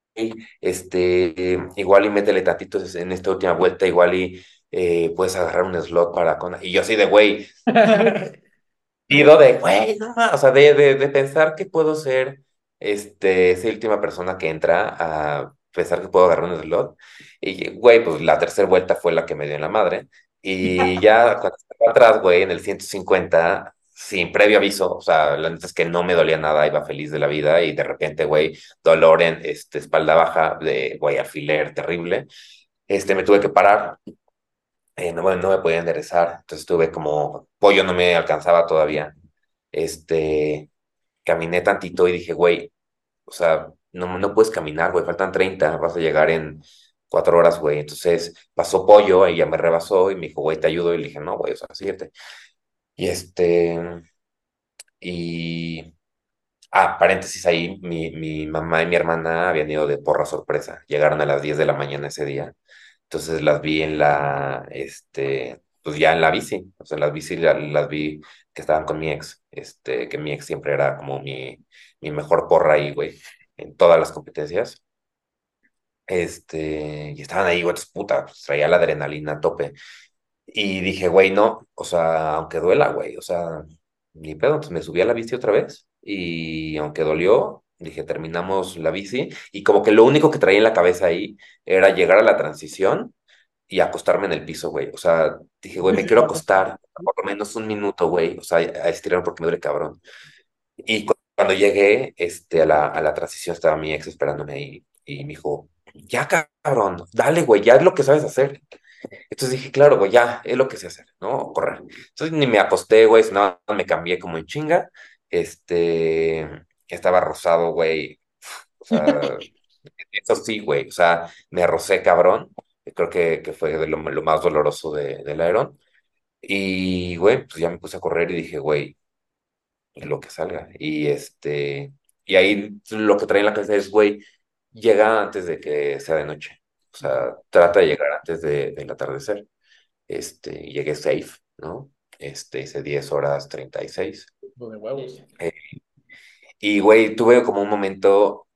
Este, igual y métele tantito en esta última vuelta, igual y eh, puedes agarrar un slot para con. Y yo así de, güey. <laughs> Pido de, güey, no más. O sea, de, de, de, pensar que puedo ser este, esa última persona que entra a pensar que puedo agarrar un slot. Y, güey, pues la tercera vuelta fue la que me dio en la madre. Y ya <laughs> cuando atrás, güey, en el 150, sin previo aviso, o sea, la neta es que no me dolía nada, iba feliz de la vida y de repente, güey, dolor en este, espalda baja, de, güey, alfiler terrible. Este, me tuve que parar, eh, no, no me podía enderezar, entonces tuve como, pollo no me alcanzaba todavía. Este, caminé tantito y dije, güey, o sea, no, no puedes caminar, güey, faltan 30, vas a llegar en cuatro horas, güey. Entonces pasó pollo, ella me rebasó y me dijo, güey, te ayudo. Y le dije, no, güey, o sea, síguete. Y este, y, ah, paréntesis ahí, mi, mi mamá y mi hermana habían ido de porra sorpresa. Llegaron a las 10 de la mañana ese día. Entonces las vi en la, este, pues ya en la bici. O sea, las bici las, las vi que estaban con mi ex, este, que mi ex siempre era como mi, mi mejor porra ahí, güey, en todas las competencias. Este, y estaban ahí, güey, puta, pues, traía la adrenalina a tope. Y dije, güey, no, o sea, aunque duela, güey, o sea, ni pedo, entonces me subí a la bici otra vez y aunque dolió, dije, terminamos la bici y como que lo único que traía en la cabeza ahí era llegar a la transición y acostarme en el piso, güey, o sea, dije, güey, me <laughs> quiero acostar por lo menos un minuto, güey, o sea, a estirar porque me duele cabrón. Y cuando llegué este, a, la, a la transición estaba mi ex esperándome ahí y me dijo, ya cabrón, dale, güey, ya es lo que sabes hacer. Entonces dije, claro, güey, ya es lo que sé hacer, ¿no? Correr. Entonces ni me acosté, güey, sino me cambié como en chinga. Este, estaba rosado, güey. O sea, <laughs> eso sí, güey, o sea, me rocé cabrón. Creo que, que fue de lo, lo, más doloroso de, del Aeron. Y, güey, pues ya me puse a correr y dije, güey, lo que salga. Y este, y ahí lo que traía en la cabeza es, güey, llega antes de que sea de noche. O sea, trata de llegar antes de, del atardecer. Este, llegué safe, ¿no? Este, hice 10 horas 36. De huevos. Eh, y, güey, tuve como un momento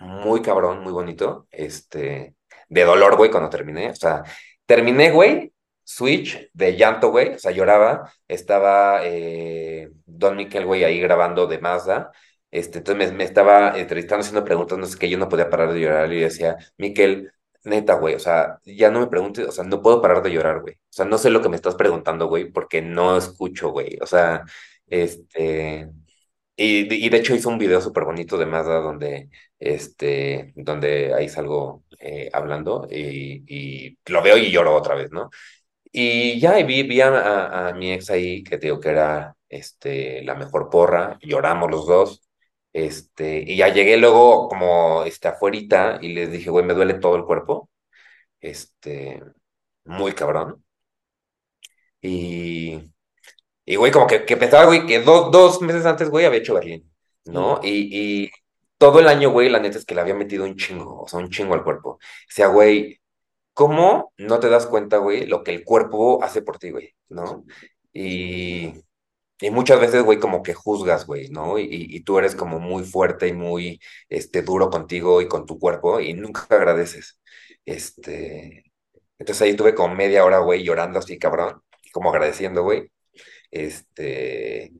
muy cabrón, muy bonito, este, de dolor, güey, cuando terminé. O sea, terminé, güey, switch de llanto, güey, o sea, lloraba. Estaba eh, Don Miquel, güey, ahí grabando de Mazda este, entonces me, estaba entrevistando, haciendo preguntas, no sé qué, yo no podía parar de llorar y decía, Miquel, neta, güey, o sea, ya no me preguntes, o sea, no puedo parar de llorar, güey. O sea, no sé lo que me estás preguntando, güey, porque no escucho, güey. O sea, este... Y, de hecho hizo un video súper bonito de Mazda donde, este, donde ahí salgo eh, hablando y, lo veo y lloro otra vez, ¿no? Y ya vi, vi a, mi ex ahí, que digo que era este, la mejor porra, lloramos los dos. Este, y ya llegué luego como este, afuerita y les dije, güey, me duele todo el cuerpo. Este, muy cabrón. Y, y güey, como que, que pensaba, güey, que do, dos meses antes, güey, había hecho Berlín, ¿no? Y, y todo el año, güey, la neta es que le había metido un chingo, o sea, un chingo al cuerpo. O sea, güey, ¿cómo no te das cuenta, güey, lo que el cuerpo hace por ti, güey, ¿no? Y y muchas veces, güey, como que juzgas, güey, ¿no? Y, tú eres como muy fuerte y muy este, duro contigo y con tu cuerpo y nunca agradeces. Este, entonces ahí tuve como media hora, güey, llorando así, cabrón, como agradeciendo, güey. Este,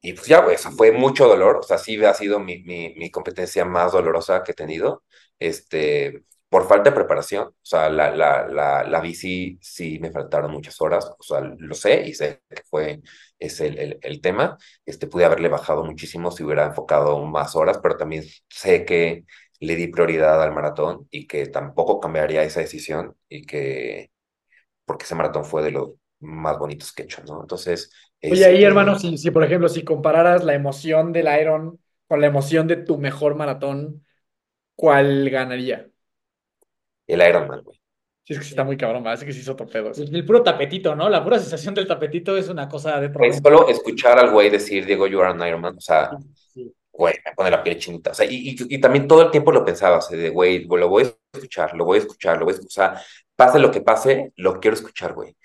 y pues ya, güey, o sea, fue mucho dolor, o sea, sí ha sido mi, mi, mi competencia más dolorosa que he tenido, este, por falta de preparación, o sea, la, la, la, la bici sí me faltaron muchas horas, o sea, lo sé y sé que fue es el, el, el, tema, este, pude haberle bajado muchísimo si hubiera enfocado más horas, pero también sé que le di prioridad al maratón y que tampoco cambiaría esa decisión y que, porque ese maratón fue de los más bonitos que he hecho, ¿no? Entonces... Oye, este... ahí, hermano, si, si por ejemplo, si compararas la emoción del Iron con la emoción de tu mejor maratón, ¿cuál ganaría? El Ironman, güey. Sí, es que sí está muy cabrón, parece que sí hizo torpedo. El, el, puro tapetito, ¿no? La pura sensación del tapetito es una cosa de Es solo escuchar al güey decir, Diego, you are an Ironman, o sea, sí. güey, me pone la piel chinita. O sea, y, y, y también todo el tiempo lo pensaba, o sea, de, güey, lo voy a escuchar, lo voy a escuchar, lo voy a escuchar. O sea, pase lo que pase, lo quiero escuchar, güey.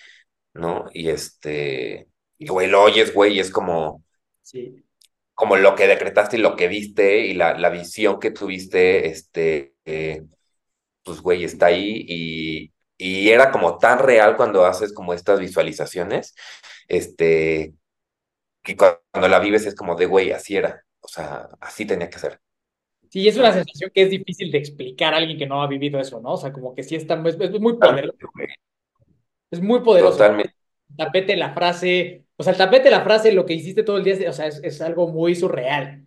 ¿No? Y este, y güey, lo oyes, güey, y es como, sí. como lo que decretaste y lo que viste y la, la visión que tuviste, este, eh, pues, güey, está ahí y, y era como tan real cuando haces como estas visualizaciones, este, que cuando la vives es como de, güey, así era, o sea, así tenía que ser. Sí, es una sensación que es difícil de explicar a alguien que no ha vivido eso, ¿no? O sea, como que sí está, es, es muy poderoso. Es muy poderoso. Totalmente. El tapete, la frase, o sea, el tapete, la frase, lo que hiciste todo el día, o sea, es, es algo muy surreal.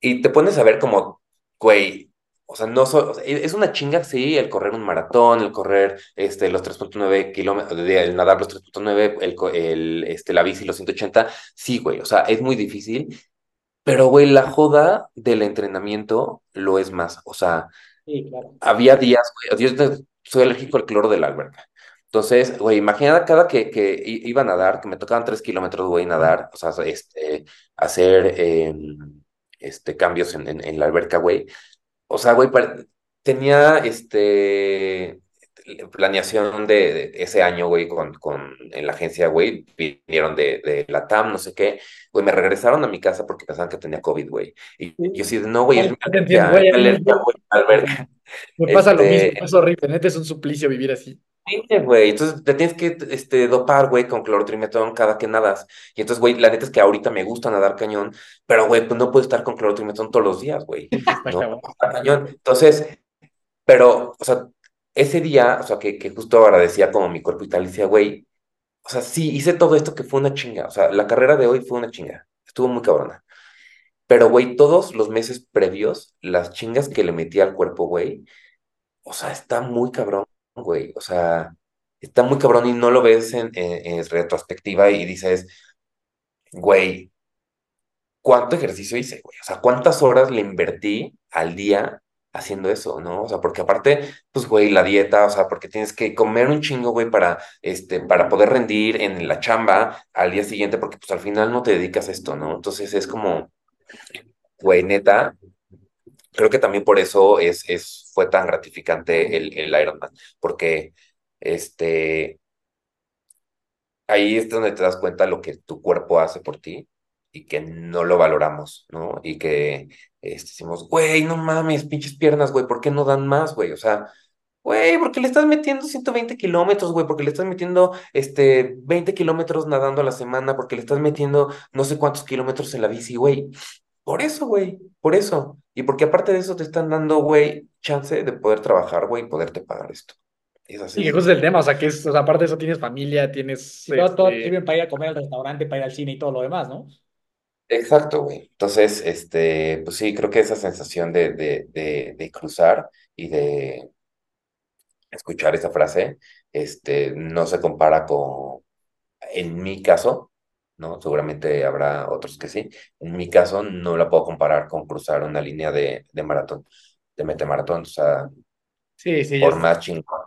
Y te pones a ver como, güey, o sea, no so, o sea, es una chinga, sí, el correr un maratón, el correr este, los 3.9 kilómetros, el nadar los 3.9, el, el, este, la bici los 180, sí, güey, o sea, es muy difícil, pero, güey, la joda del entrenamiento lo es más, o sea, sí, claro. había días, güey, yo soy alérgico al cloro de la alberca, entonces, güey, imagina cada que, que iba a nadar, que me tocaban 3 kilómetros, güey, nadar, o sea, este, hacer eh, este, cambios en, en, en la alberca, güey, o sea, güey, tenía este planeación de, de, ese año, güey, con, con en la agencia, güey, vinieron de, de la TAM, no sé qué, güey, me regresaron a mi casa porque pensaban que tenía COVID, güey. Y yo sí, no, güey, es alergia, güey. <laughs> Me pasa este... lo mismo, es horrible, neta, es un suplicio vivir así. Güey, entonces te tienes que este, dopar, güey, con clorotrimetón cada que nadas. Y entonces, güey, la neta es que ahorita me gusta nadar cañón, pero, güey, pues no puedo estar con clorotrimetón todos los días, güey. No, cañón. Entonces, pero, o sea, ese día, o sea, que, que justo agradecía como mi cuerpo y tal, decía, güey, o sea, sí, hice todo esto que fue una chinga. O sea, la carrera de hoy fue una chinga. Estuvo muy cabrona. Pero, güey, todos los meses previos, las chingas que le metí al cuerpo, güey, o sea, está muy cabrón güey. O sea, está muy cabrón y no lo ves en, en, en retrospectiva y dices, güey, ¿cuánto ejercicio hice, güey? O sea, ¿cuántas horas le invertí al día haciendo eso, ¿no? O sea, porque aparte, pues, güey, la dieta, o sea, porque tienes que comer un chingo, güey, para, este, para poder rendir en la chamba al día siguiente, porque pues al final no te dedicas a esto, ¿no? Entonces es como, güey, neta, creo que también por eso es, es, fue tan gratificante el, el Ironman, porque este, ahí es donde te das cuenta lo que tu cuerpo hace por ti y que no lo valoramos, ¿no? Y que este, decimos, güey, no mames, pinches piernas, güey, ¿por qué no dan más, güey? O sea, güey, porque le estás metiendo 120 kilómetros, güey, porque le estás metiendo este, 20 kilómetros nadando a la semana, porque le estás metiendo no sé cuántos kilómetros en la bici, güey. Por eso, güey, por eso. Y porque aparte de eso te están dando, güey, chance de poder trabajar, güey, y poderte pagar esto. Es así. Y que es el tema, o sea, que es, o sea, aparte de eso tienes familia, tienes... Sí, todo, todo sirven para ir a comer al restaurante, para ir al cine y todo lo demás, ¿no? Exacto, güey. Entonces, este, pues sí, creo que esa sensación de, de, de, de cruzar y de escuchar esa frase, este, no se compara con, en mi caso, ¿no? Seguramente habrá otros que sí. En mi caso, no la puedo comparar con cruzar una línea de, de maratón, de metemaratón, o sea, sí, sí, por más chingón.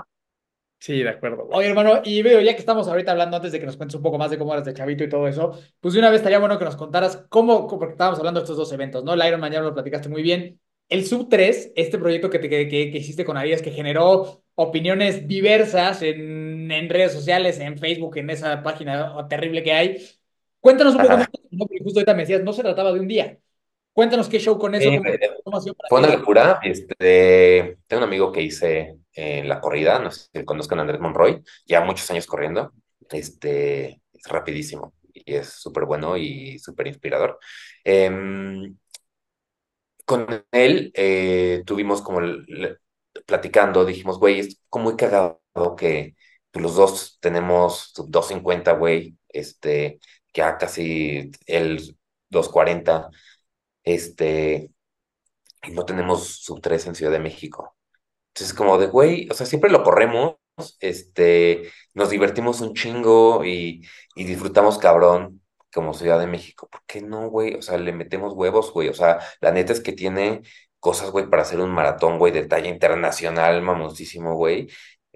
Sí, de acuerdo. Oye, hermano, y veo, ya que estamos ahorita hablando, antes de que nos cuentes un poco más de cómo eras de chavito y todo eso, pues de una vez estaría bueno que nos contaras cómo, porque estábamos hablando de estos dos eventos, ¿no? El Ironman ya lo platicaste muy bien. El Sub 3, este proyecto que, te, que, que, hiciste con Arias, que generó opiniones diversas en, en redes sociales, en Facebook, en esa página terrible que hay. Cuéntanos un poco más, ¿no? porque justo ahorita me decías, no se trataba de un día. Cuéntanos qué show con eso. Sí, ¿cómo, cómo fue una locura. Este, tengo un amigo que hice en la corrida, no sé si conozcan a Andrés Monroy, ya muchos años corriendo. Este, es rapidísimo. Y es súper bueno y súper inspirador. Em, con él eh, tuvimos como platicando, dijimos, güey, es como muy cagado que los dos tenemos sub 250, güey, este, ya casi el 240, este, y no tenemos sub 3 en Ciudad de México. Entonces, como de, güey, o sea, siempre lo corremos, este, nos divertimos un chingo y, y disfrutamos cabrón como Ciudad de México. ¿Por qué no, güey? O sea, le metemos huevos, güey. O sea, la neta es que tiene cosas, güey, para hacer un maratón, güey, de talla internacional, mamoncísimo, güey.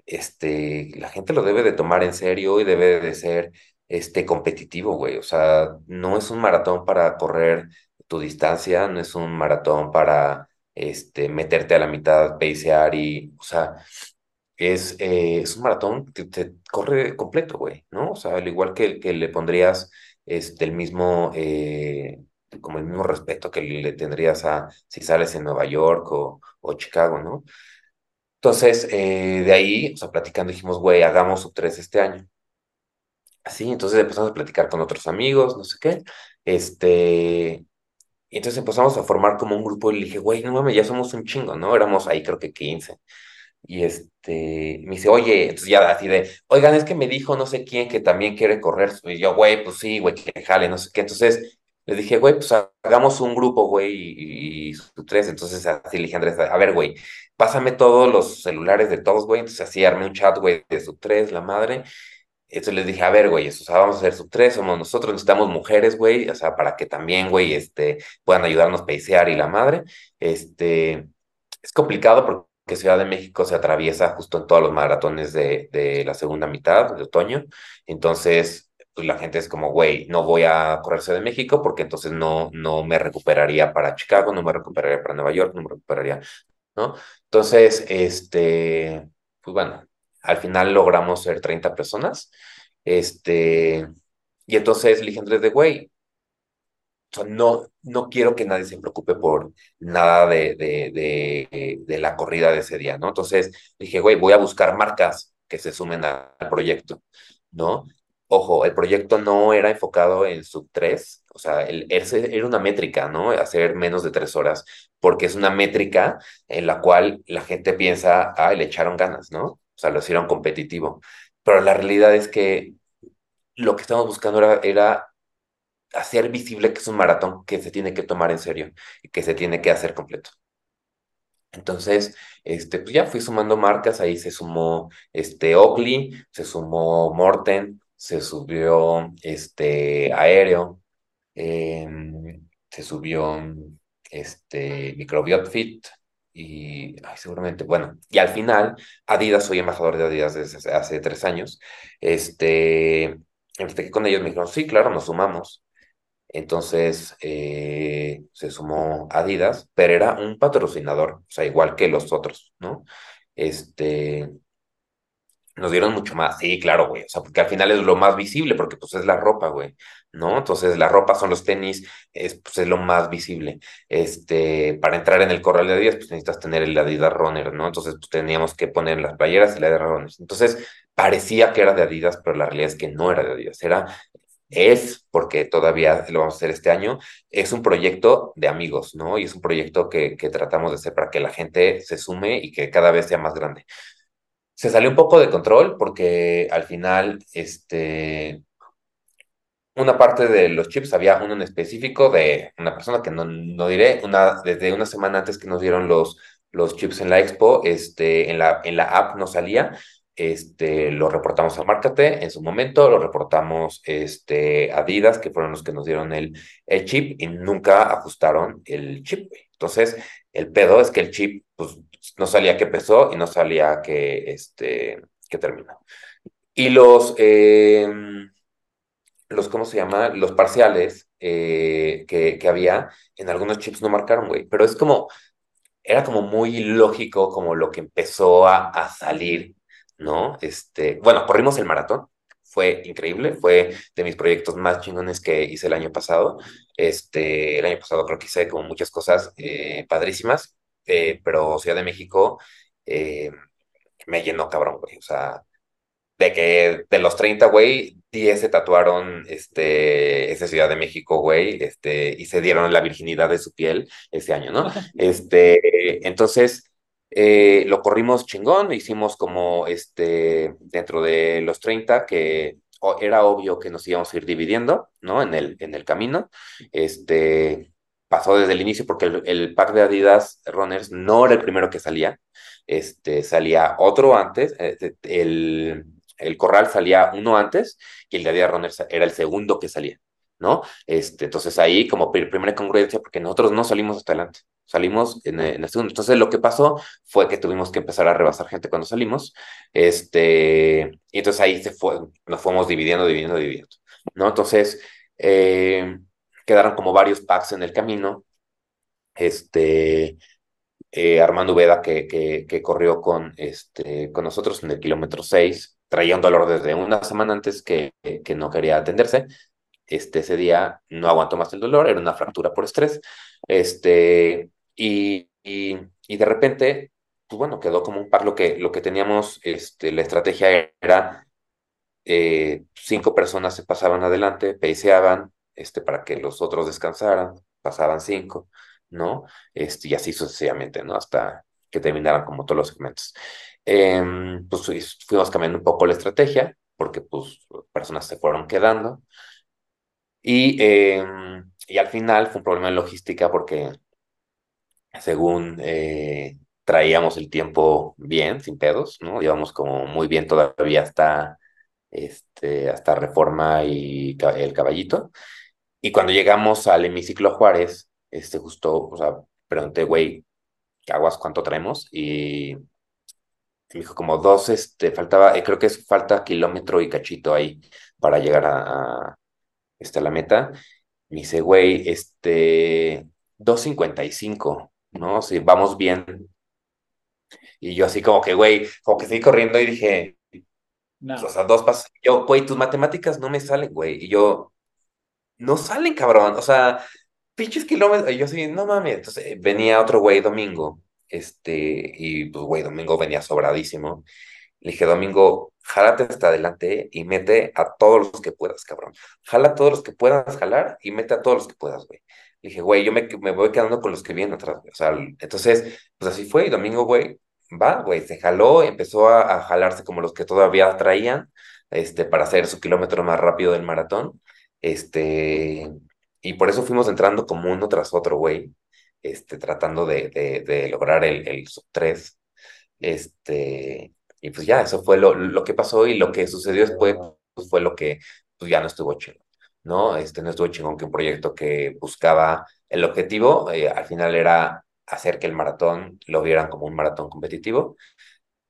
Este, la gente lo debe de tomar en serio y debe de ser, este, competitivo, güey. O sea, no es un maratón para correr tu distancia, no es un maratón para, este, meterte a la mitad, pasear y, o sea, es, eh, es un maratón que te corre completo, güey, ¿no? O sea, al igual que, que le pondrías este, el mismo, eh, como el mismo respeto que le tendrías a si sales en Nueva York o, o Chicago, ¿no? Entonces, eh, de ahí, o sea, platicando, dijimos, güey, hagamos sub 3 este año. Así, entonces empezamos a platicar con otros amigos, no sé qué. Este, y entonces empezamos a formar como un grupo y le dije, güey, no mames, ya somos un chingo, ¿no? Éramos ahí creo que 15. Y este, me dice, oye, entonces ya así de, oigan, es que me dijo no sé quién que también quiere correr. Y yo, güey, pues sí, güey, que jale, no sé qué. Entonces le dije, güey, pues hagamos un grupo, güey, y, y, tres. Entonces así le dije Andrés, a ver, güey, pásame todos los celulares de todos, güey. Entonces así armé un chat, güey, de sub tres, la madre. Entonces les dije, a ver, güey, o sea, vamos a hacer sub tres, somos nosotros, necesitamos mujeres, güey, o sea, para que también, güey, este, puedan ayudarnos a peisear y la madre. Este, es complicado porque que Ciudad de México se atraviesa justo en todos los maratones de, de la segunda mitad de otoño. Entonces, pues la gente es como, güey, no voy a correr Ciudad de México porque entonces no, no me recuperaría para Chicago, no me recuperaría para Nueva York, no me recuperaría, ¿no? Entonces, este, pues bueno, al final logramos ser 30 personas. Este, y entonces dije Andrés de, güey, no, no quiero que nadie se preocupe por nada de, de, de, la corrida de ese día, ¿no? Entonces dije, güey, voy a buscar marcas que se sumen al proyecto, ¿no? Ojo, el proyecto no era enfocado en sub 3, o sea, el, era una métrica, ¿no? Hacer menos de tres horas, porque es una métrica en la cual la gente piensa, ah, le echaron ganas, ¿no? O sea, lo hicieron competitivo. Pero la realidad es que lo que estamos buscando era, hacer visible que es un maratón que se tiene que tomar en serio y que se tiene que hacer completo. Entonces, este, pues ya fui sumando marcas, ahí se sumó este Oakley, se sumó Morten, se subió este Aéreo, em, se subió este Microbiot Fit y seguramente, bueno, y al final Adidas, soy embajador de Adidas desde hace tres años, este, que con ellos, me dijeron, sí, claro, nos sumamos. Entonces eh, se sumó Adidas, pero era un patrocinador, o sea, igual que los otros, ¿no? Este, nos dieron mucho más, sí, claro, güey, o sea, porque al final es lo más visible, porque pues es la ropa, güey, ¿no? Entonces la ropa son los tenis, es, pues, es lo más visible. Este, para entrar en el corral de Adidas, pues necesitas tener el Adidas Runner, ¿no? Entonces, pues teníamos que poner las playeras y la Adidas Runner. Entonces, parecía que era de Adidas, pero la realidad es que no era de Adidas, era es, porque todavía lo vamos a hacer este año, es un proyecto de amigos, ¿no? Y es un proyecto que, que tratamos de hacer para que la gente se sume y que cada vez sea más grande. Se salió un poco de control porque al final, este, una parte de los chips, había uno en específico de una persona que no, no diré, una, desde una semana antes que nos dieron los, los chips en la expo, este, en la, en la app no salía, este, lo reportamos a Márcate en su momento, lo reportamos este, a Adidas, que fueron los que nos dieron el, el chip y nunca ajustaron el chip. Entonces, el pedo es que el chip pues, no salía que pesó y no salía que, este, que terminó. Y los, eh, los, ¿cómo se llama? Los parciales eh, que, que había en algunos chips no marcaron, güey. Pero es como, era como muy lógico como lo que empezó a, a salir ¿no? Este, bueno, corrimos el maratón, fue increíble, fue de mis proyectos más chingones que hice el año pasado. Este, el año pasado creo que hice como muchas cosas eh, padrísimas, eh, pero Ciudad de México eh, me llenó cabrón, güey. O sea, de que de los 30, güey, 10 se tatuaron, este, esa Ciudad de México, güey, este, y se dieron la virginidad de su piel ese año, ¿no? <laughs> Este, entonces, eh, lo corrimos chingón, hicimos como, este, dentro de los 30, que era obvio que nos íbamos a ir dividiendo, ¿no? En el, en el camino, este, pasó desde el inicio porque el, pack de Adidas Runners no era el primero que salía, este, salía otro antes, eh, el, el corral salía uno antes y el de Adidas Runners era el segundo que salía, ¿no? Este, entonces ahí como primera congruencia porque nosotros no salimos hasta adelante, salimos en, el segundo. Entonces lo que pasó fue que tuvimos que empezar a rebasar gente cuando salimos, este, y entonces ahí se fue, nos fuimos dividiendo, dividiendo, dividiendo, ¿no? Entonces, eh, quedaron como varios packs en el camino. Este, eh, Armando Veda, que, que, corrió con, este, con nosotros en el kilómetro 6, traía un dolor desde una semana antes que, que no quería atenderse. Este, ese día no aguantó más el dolor, era una fractura por estrés. Este, y, y, de repente, pues bueno, quedó como un pack. Lo que, lo que teníamos, este, la estrategia era eh, cinco personas se pasaban adelante, peiseaban, este, para que los otros descansaran, pasaban cinco, ¿no? Este, y así sucesivamente, ¿no? Hasta que terminaran como todos los segmentos. Em, pues fuimos cambiando un poco la estrategia, porque pues personas se fueron quedando. Y, em, y al final fue un problema de logística porque según eh, traíamos el tiempo bien, sin pedos, ¿no? Íbamos como muy bien todavía hasta, este, hasta Reforma y el Caballito. Y cuando llegamos al hemiciclo Juárez, este justo, o sea, pregunté, güey, ¿qué aguas cuánto traemos? Y me dijo como dos, este, faltaba, eh, creo que es falta kilómetro y cachito ahí para llegar a, este, la meta. Me dice, güey, este, 2.55, ¿no? Si vamos bien. Y yo así como que, güey, como que seguí corriendo y dije, o sea, dos pasos. Yo, güey, tus matemáticas no me salen, güey. Y yo, no salen, cabrón. O sea, pinches kilómetros. Y yo sí, no mames. Entonces eh, venía otro güey domingo. Este, y pues, güey, domingo venía sobradísimo. Le dije, Domingo, jálate hasta adelante y mete a todos los que puedas, cabrón. Jala a todos los que puedas jalar y mete a todos los que puedas, güey. Le dije, güey, yo me, me voy quedando con los que vienen atrás, O sea, entonces, pues así fue. Y Domingo, güey, va, güey, se jaló, empezó a, a, jalarse como los que todavía traían, este, para hacer su kilómetro más rápido del maratón. Este, y por eso fuimos entrando como uno tras otro, güey, este, tratando de, de, lograr el, el sub 3. Este, y pues ya, eso fue lo, lo que pasó y lo que sucedió después pues fue lo que pues ya no estuvo chingón, ¿no? Este, no estuvo chingón que un proyecto que buscaba el objetivo, eh, al final era hacer que el maratón lo vieran como un maratón competitivo.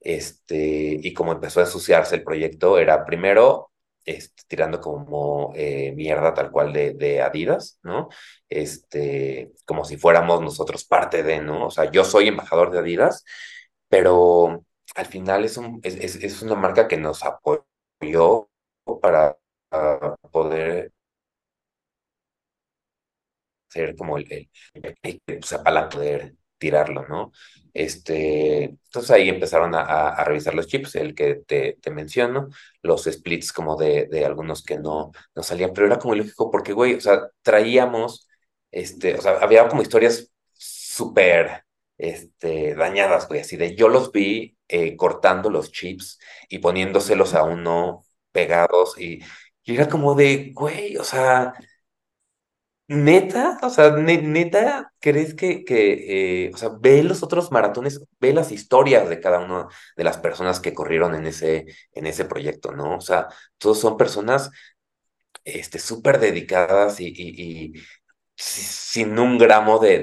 Este, y como empezó a ensuciarse el proyecto, era primero este, tirando como eh, mierda tal cual de, de, Adidas, ¿no? Este, como si fuéramos nosotros parte de, ¿no? O sea, yo soy embajador de Adidas, pero al final es, un, es, es, una marca que nos apoyó para poder ser como el, el, el, para poder tirarlo, ¿no? Este, entonces ahí empezaron a, revisar los chips, el que te, menciono, los splits como de, algunos que no, no salían, pero era como lógico porque, güey, o sea, traíamos, este, o sea, había como historias súper, este, dañadas, güey, así de yo los vi eh, cortando los chips y poniéndoselos a uno pegados y era como de, güey, o sea, Neta, o sea, neta, ¿crees que, que eh, o sea, ve los otros maratones, ve las historias de cada una de las personas que corrieron en ese, en ese proyecto, ¿no? O sea, todos son personas, este, súper dedicadas y, y, sin un gramo de,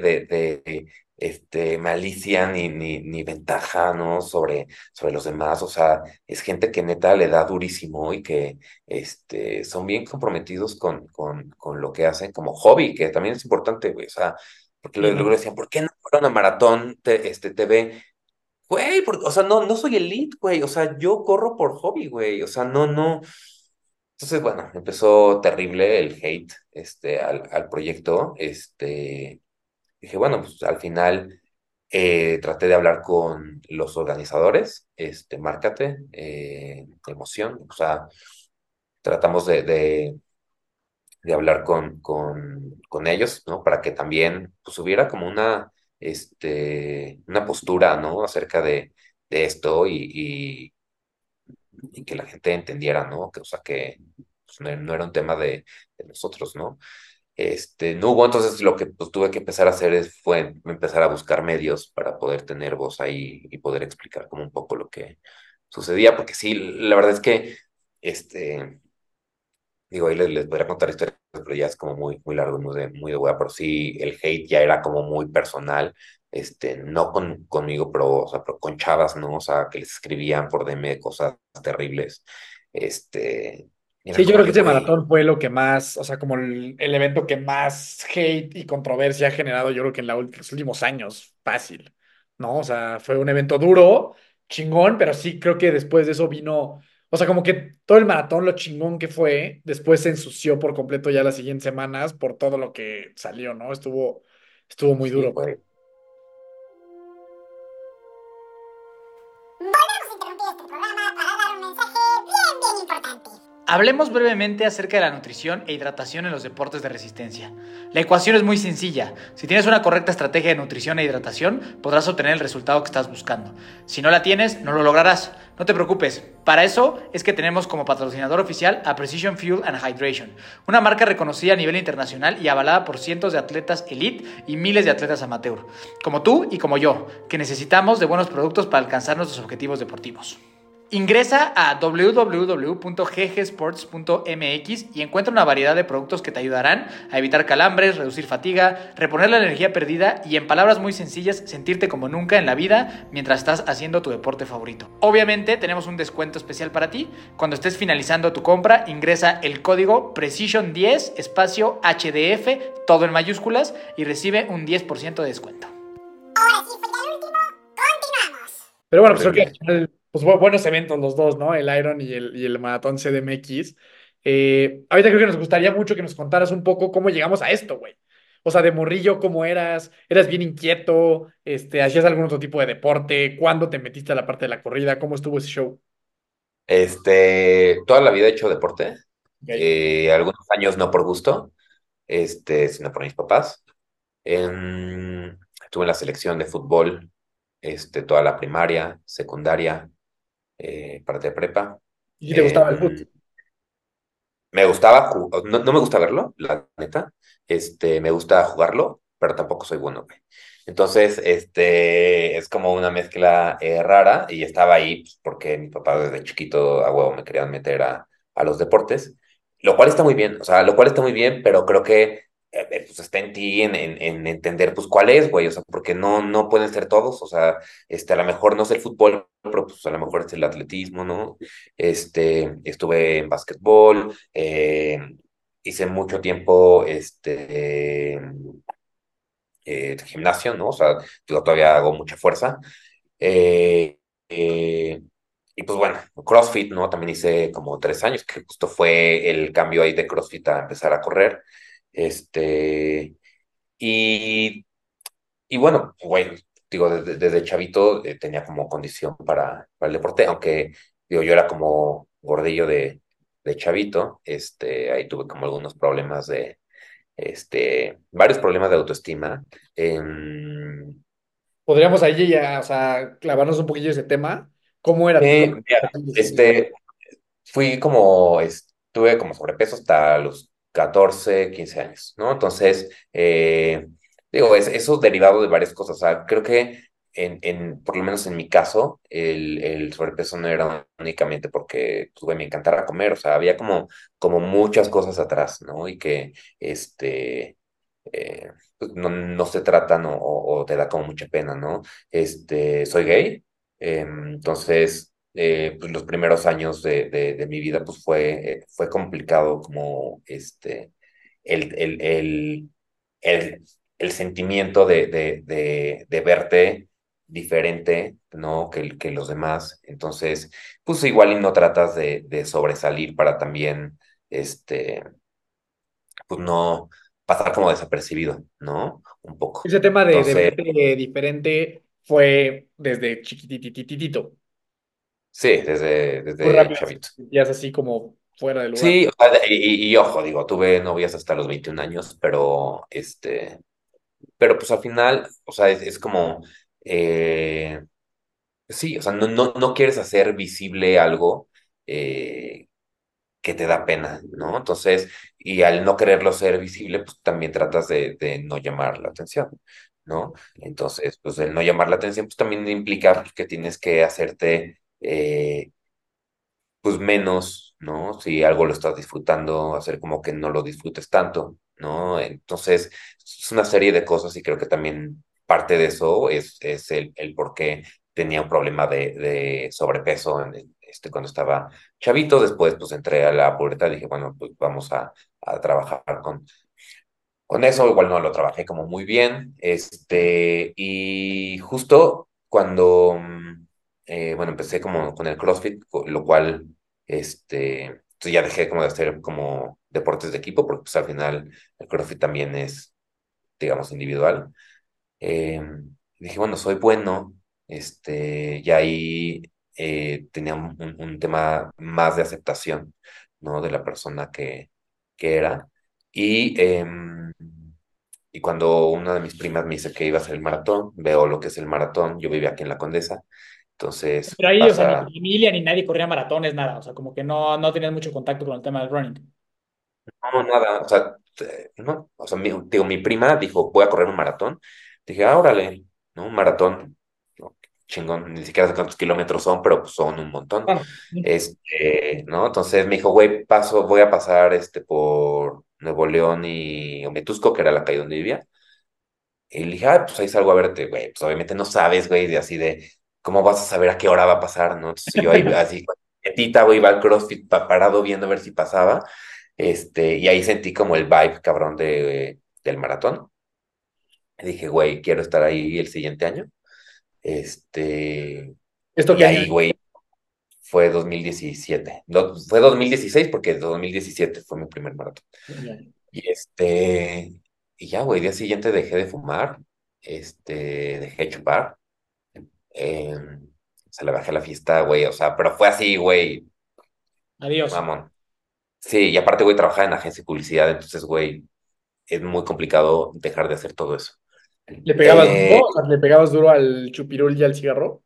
este, malicia ni, ni, ni ventaja, ¿no? Sobre, sobre los demás, o sea, es gente que neta le da durísimo y que este, son bien comprometidos con, con, con lo que hacen como hobby, que también es importante, güey, o sea, porque luego decían, ¿por qué no fueron a maratón te, este, TV? Güey, porque, o sea, no, no soy elite, güey, o sea, yo corro por hobby, güey, o sea, no, no. Entonces, bueno, empezó terrible el hate este, al, al proyecto, este, dije, bueno, pues al final eh, traté de hablar con los organizadores, este, Márcate, eh, Emoción, o sea, tratamos de, de, hablar con, con, con, ellos, ¿no? Para que también pues, hubiera como una, este, una postura, ¿no? Acerca de, de esto y, y, que la gente entendiera, ¿no? Que, o sea, que pues, no, no, era un tema de, de nosotros, ¿no? Este, no hubo, entonces lo que pues, tuve que empezar a hacer fue empezar a buscar medios para poder tener voz ahí y poder explicar como un poco lo que sucedía, porque sí, la verdad es que, este, digo, ahí les, les voy a contar historias, pero ya es como muy, muy largo, muy de, muy de hueá, pero sí, el hate ya era como muy personal, este, no con, conmigo, pero, o sea, pero con chavas, ¿no? O sea, que les escribían por DM cosas terribles, este, Sí, yo creo que ese maratón fue lo que más, o sea, como el, el, evento que más hate y controversia ha generado, yo creo que en la, los últimos años, fácil, ¿no? O sea, fue un evento duro, chingón, pero sí creo que después de eso vino, o sea, como que todo el maratón, lo chingón que fue, después se ensució por completo ya las siguientes semanas por todo lo que salió, ¿no? Estuvo, estuvo muy duro. Güey. Hablemos brevemente acerca de la nutrición e hidratación en los deportes de resistencia. La ecuación es muy sencilla. Si tienes una correcta estrategia de nutrición e hidratación, podrás obtener el resultado que estás buscando. Si no la tienes, no lo lograrás. No te preocupes. Para eso es que tenemos como patrocinador oficial a Precision Fuel and Hydration, una marca reconocida a nivel internacional y avalada por cientos de atletas elite y miles de atletas amateur, como tú y como yo, que necesitamos de buenos productos para alcanzar nuestros objetivos deportivos. Ingresa a www.ggsports.mx y encuentra una variedad de productos que te ayudarán a evitar calambres, reducir fatiga, reponer la energía perdida y en palabras muy sencillas sentirte como nunca en la vida mientras estás haciendo tu deporte favorito. Obviamente tenemos un descuento especial para ti. Cuando estés finalizando tu compra, ingresa el código Precision10 espacio HDF, todo en mayúsculas, y recibe un 10% de descuento. Ahora sí fue el último, continuamos. Pero bueno, pues creo que pues buenos eventos los dos, ¿no? El Iron y el, y el Maratón CDMX. Eh, ahorita creo que nos gustaría mucho que nos contaras un poco cómo llegamos a esto, güey. O sea, de morrillo, ¿cómo eras? ¿Eras bien inquieto? Este, ¿Hacías algún otro tipo de deporte? ¿Cuándo te metiste a la parte de la corrida? ¿Cómo estuvo ese show? Este, toda la vida he hecho deporte. Okay. Eh, algunos años no por gusto, este, sino por mis papás. Eh, estuve en la selección de fútbol, este, toda la primaria, secundaria, eh, parte de prepa. ¿Y te gustaba el Eh, fútbol? me gustaba, no, no me gusta verlo, la neta. Este, me gusta jugarlo, pero tampoco soy bueno, güey. Entonces, este, es como una mezcla eh, rara y estaba ahí pues, porque mi papá desde chiquito a huevo me querían meter a, a los deportes, lo cual está muy bien, o sea, lo cual está muy bien, pero creo que eh, eh, pues está en ti en, en, en entender pues cuál es, güey, o sea, porque no, no pueden ser todos, o sea, este, a lo mejor no es el fútbol, pero pues a lo mejor es el atletismo, ¿no? Este, estuve en básquetbol, eh, hice mucho tiempo, este, eh, gimnasio, ¿no? O sea, yo todavía hago mucha fuerza. Y pues bueno, CrossFit, ¿no? También hice como tres años, que justo fue el cambio ahí de CrossFit a empezar a correr. Este, y, y bueno, güey, digo, desde, desde chavito eh, tenía como condición para, para el deporte, aunque, digo, yo era como gordillo de, de chavito, este, ahí tuve como algunos problemas de, este, varios problemas de autoestima. em, Podríamos ahí ya, o sea, clavarnos un poquillo ese tema. ¿Cómo era eh, mira, este, fui como, estuve como sobrepeso hasta los 14, 15 años, ¿no? Entonces, eh, digo, es, eso derivado de varias cosas. O sea, creo que en, en, por lo menos en mi caso, el, el sobrepeso no era únicamente porque tuve, me encantara comer, o sea, había como, como muchas cosas atrás, ¿no? Y que, este, eh, pues no, no se tratan o, o te da como mucha pena, ¿no? Este, soy gay, eh, entonces eh, pues los primeros años de, de, de mi vida pues fue, eh, fue complicado como este, el, el, el, el, el sentimiento de, de, de, verte diferente, ¿no? Que, que los demás. Entonces, pues igual y no tratas de, de sobresalir para también, este, pues no pasar como desapercibido, ¿no? Un poco. Ese tema de, de verte diferente, fue desde chiquitititito. Sí, desde, desde chavito. Ya es así como fuera de lugar. Sí, y, y- ojo, digo, tuve novias hasta los 21 años, pero este, pero pues al final, o sea, es, es como, eh, sí, o sea, no, no, no quieres hacer visible algo eh, que te da pena, ¿no? Entonces, y al no quererlo ser visible, pues también tratas de, de no llamar la atención, ¿no? Entonces, pues el no llamar la atención, pues también implica que tienes que hacerte, eh, pues menos, ¿no? Si algo lo estás disfrutando, hacer como que no lo disfrutes tanto, ¿no? Entonces, es una serie de cosas y creo que también parte de eso es, es el, por qué tenía un problema de, sobrepeso este, cuando estaba chavito. Después, pues entré a la pubertad y dije, bueno, pues vamos a, a trabajar con, con eso. Igual no lo trabajé como muy bien. Este, y justo cuando, mm, eh, bueno, empecé como con el CrossFit, lo cual, este, entonces ya dejé como de hacer como deportes de equipo, porque pues al final el CrossFit también es, digamos, individual. Eh, dije, bueno, soy bueno, este, y ahí eh, tenía un, un- tema más de aceptación, ¿no? De la persona que, que era. Y, em, y cuando una de mis primas me dice que iba a hacer el maratón, veo lo que es el maratón, yo vivía aquí en La Condesa, entonces Pero ahí, o sea, ni familia ni nadie corría maratones, nada. O sea, como que no, no tenías mucho contacto con el tema del running. no, nada, o sea, no, o sea, mi, digo, mi prima dijo, voy a correr un maratón, dije, ah, órale, ¿no? Un maratón, chingón, ni siquiera sé cuántos kilómetros son, pero pues son un montón. Este, ¿no? Entonces me dijo, güey, paso, voy a pasar este por Nuevo León y Ometusco, que era la calle donde vivía. Y le dije, ah, pues ahí salgo a verte, güey. Pues obviamente no sabes, güey, de así de cómo vas a saber a qué hora va a pasar, ¿no? Entonces yo ahí <laughs> así, quietita, güey, iba al CrossFit pa- parado viendo a ver si pasaba. Este, y ahí sentí como el vibe cabrón de, del maratón. Y dije, güey, quiero estar ahí el siguiente año. Este, ¿Esto y ahí, güey, fue 2017. No, fue 2016 porque 2017 fue mi primer maratón. Y este, y ya, güey, día siguiente dejé de fumar, este, dejé de chupar, eh, se le bajé la fiesta, güey, o sea, pero fue así, güey, Adiós. mamón. Sí, y aparte, güey, trabajaba en agencia de publicidad, entonces, güey, es muy complicado dejar de hacer todo eso. ¿Le pegabas Eh, duro? O sea, ¿le pegabas duro al chupirul y al cigarro?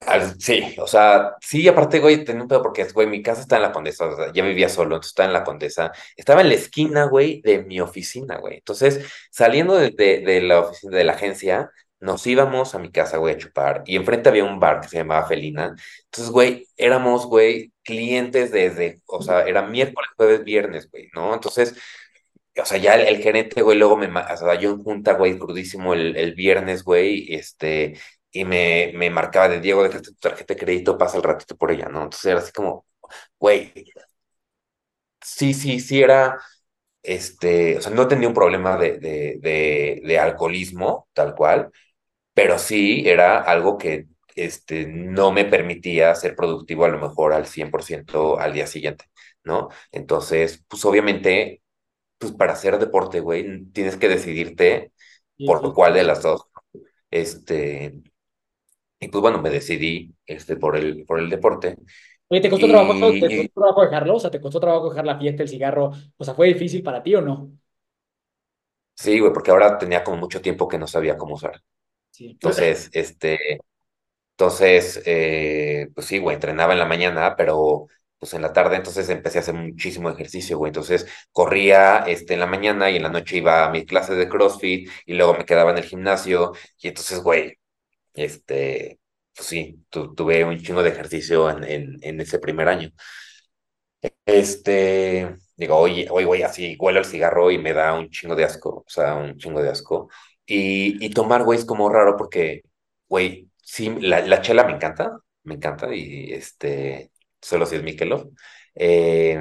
Al- sí, o sea, sí, aparte, güey, tenía un pedo porque, güey, mi casa está en la Condesa, o sea, ya vivía solo, entonces estaba en la Condesa, estaba en la esquina, güey, de mi oficina, güey. Entonces, saliendo de, de, de la oficina, de la agencia, nos íbamos a mi casa, güey, a chupar, y enfrente había un bar que se llamaba Felina. Entonces, güey, éramos, güey, clientes desde, o sea, era miércoles, jueves, viernes, güey, ¿no? Entonces, o sea, ya el, gerente, güey, luego me, o sea, yo en junta, güey, crudísimo el, el viernes, güey, este, y me, me marcaba de Diego, dejaste tu tarjeta de crédito, pasa el ratito por ella, ¿no? Entonces era así como, güey, sí, sí, sí era, este, o sea, no tenía un problema de, de, de alcoholismo, tal cual, pero sí era algo que, este, no me permitía ser productivo a lo mejor al 100% al día siguiente, ¿no? Entonces, pues obviamente pues para hacer deporte, güey, tienes que decidirte Sí, por cuál de las dos. Este, y pues bueno, me decidí este, por el, por el deporte. Oye, ¿te costó trabajo? ¿Te y costó trabajo dejarlo? O sea, ¿te costó trabajo dejar la fiesta, el cigarro? O sea, ¿fue difícil para ti o no? sí, güey, porque ahora tenía como mucho tiempo que no sabía cómo usar. Entonces, este, entonces, eh, pues sí, güey, entrenaba en la mañana, pero pues en la tarde entonces empecé a hacer muchísimo ejercicio, güey. Entonces corría este, en la mañana y en la noche iba a mis clases de CrossFit y luego me quedaba en el gimnasio. Y entonces, güey, este, pues sí, tu- tuve un chingo de ejercicio en, en, ese primer año. Este, digo, oye, oye, güey, así huelo el cigarro y me da un chingo de asco, o sea, un chingo de asco. Y, tomar, güey, es como raro porque, güey, sí, la, la chela me encanta, me encanta y este, solo si es Michelob. Eh,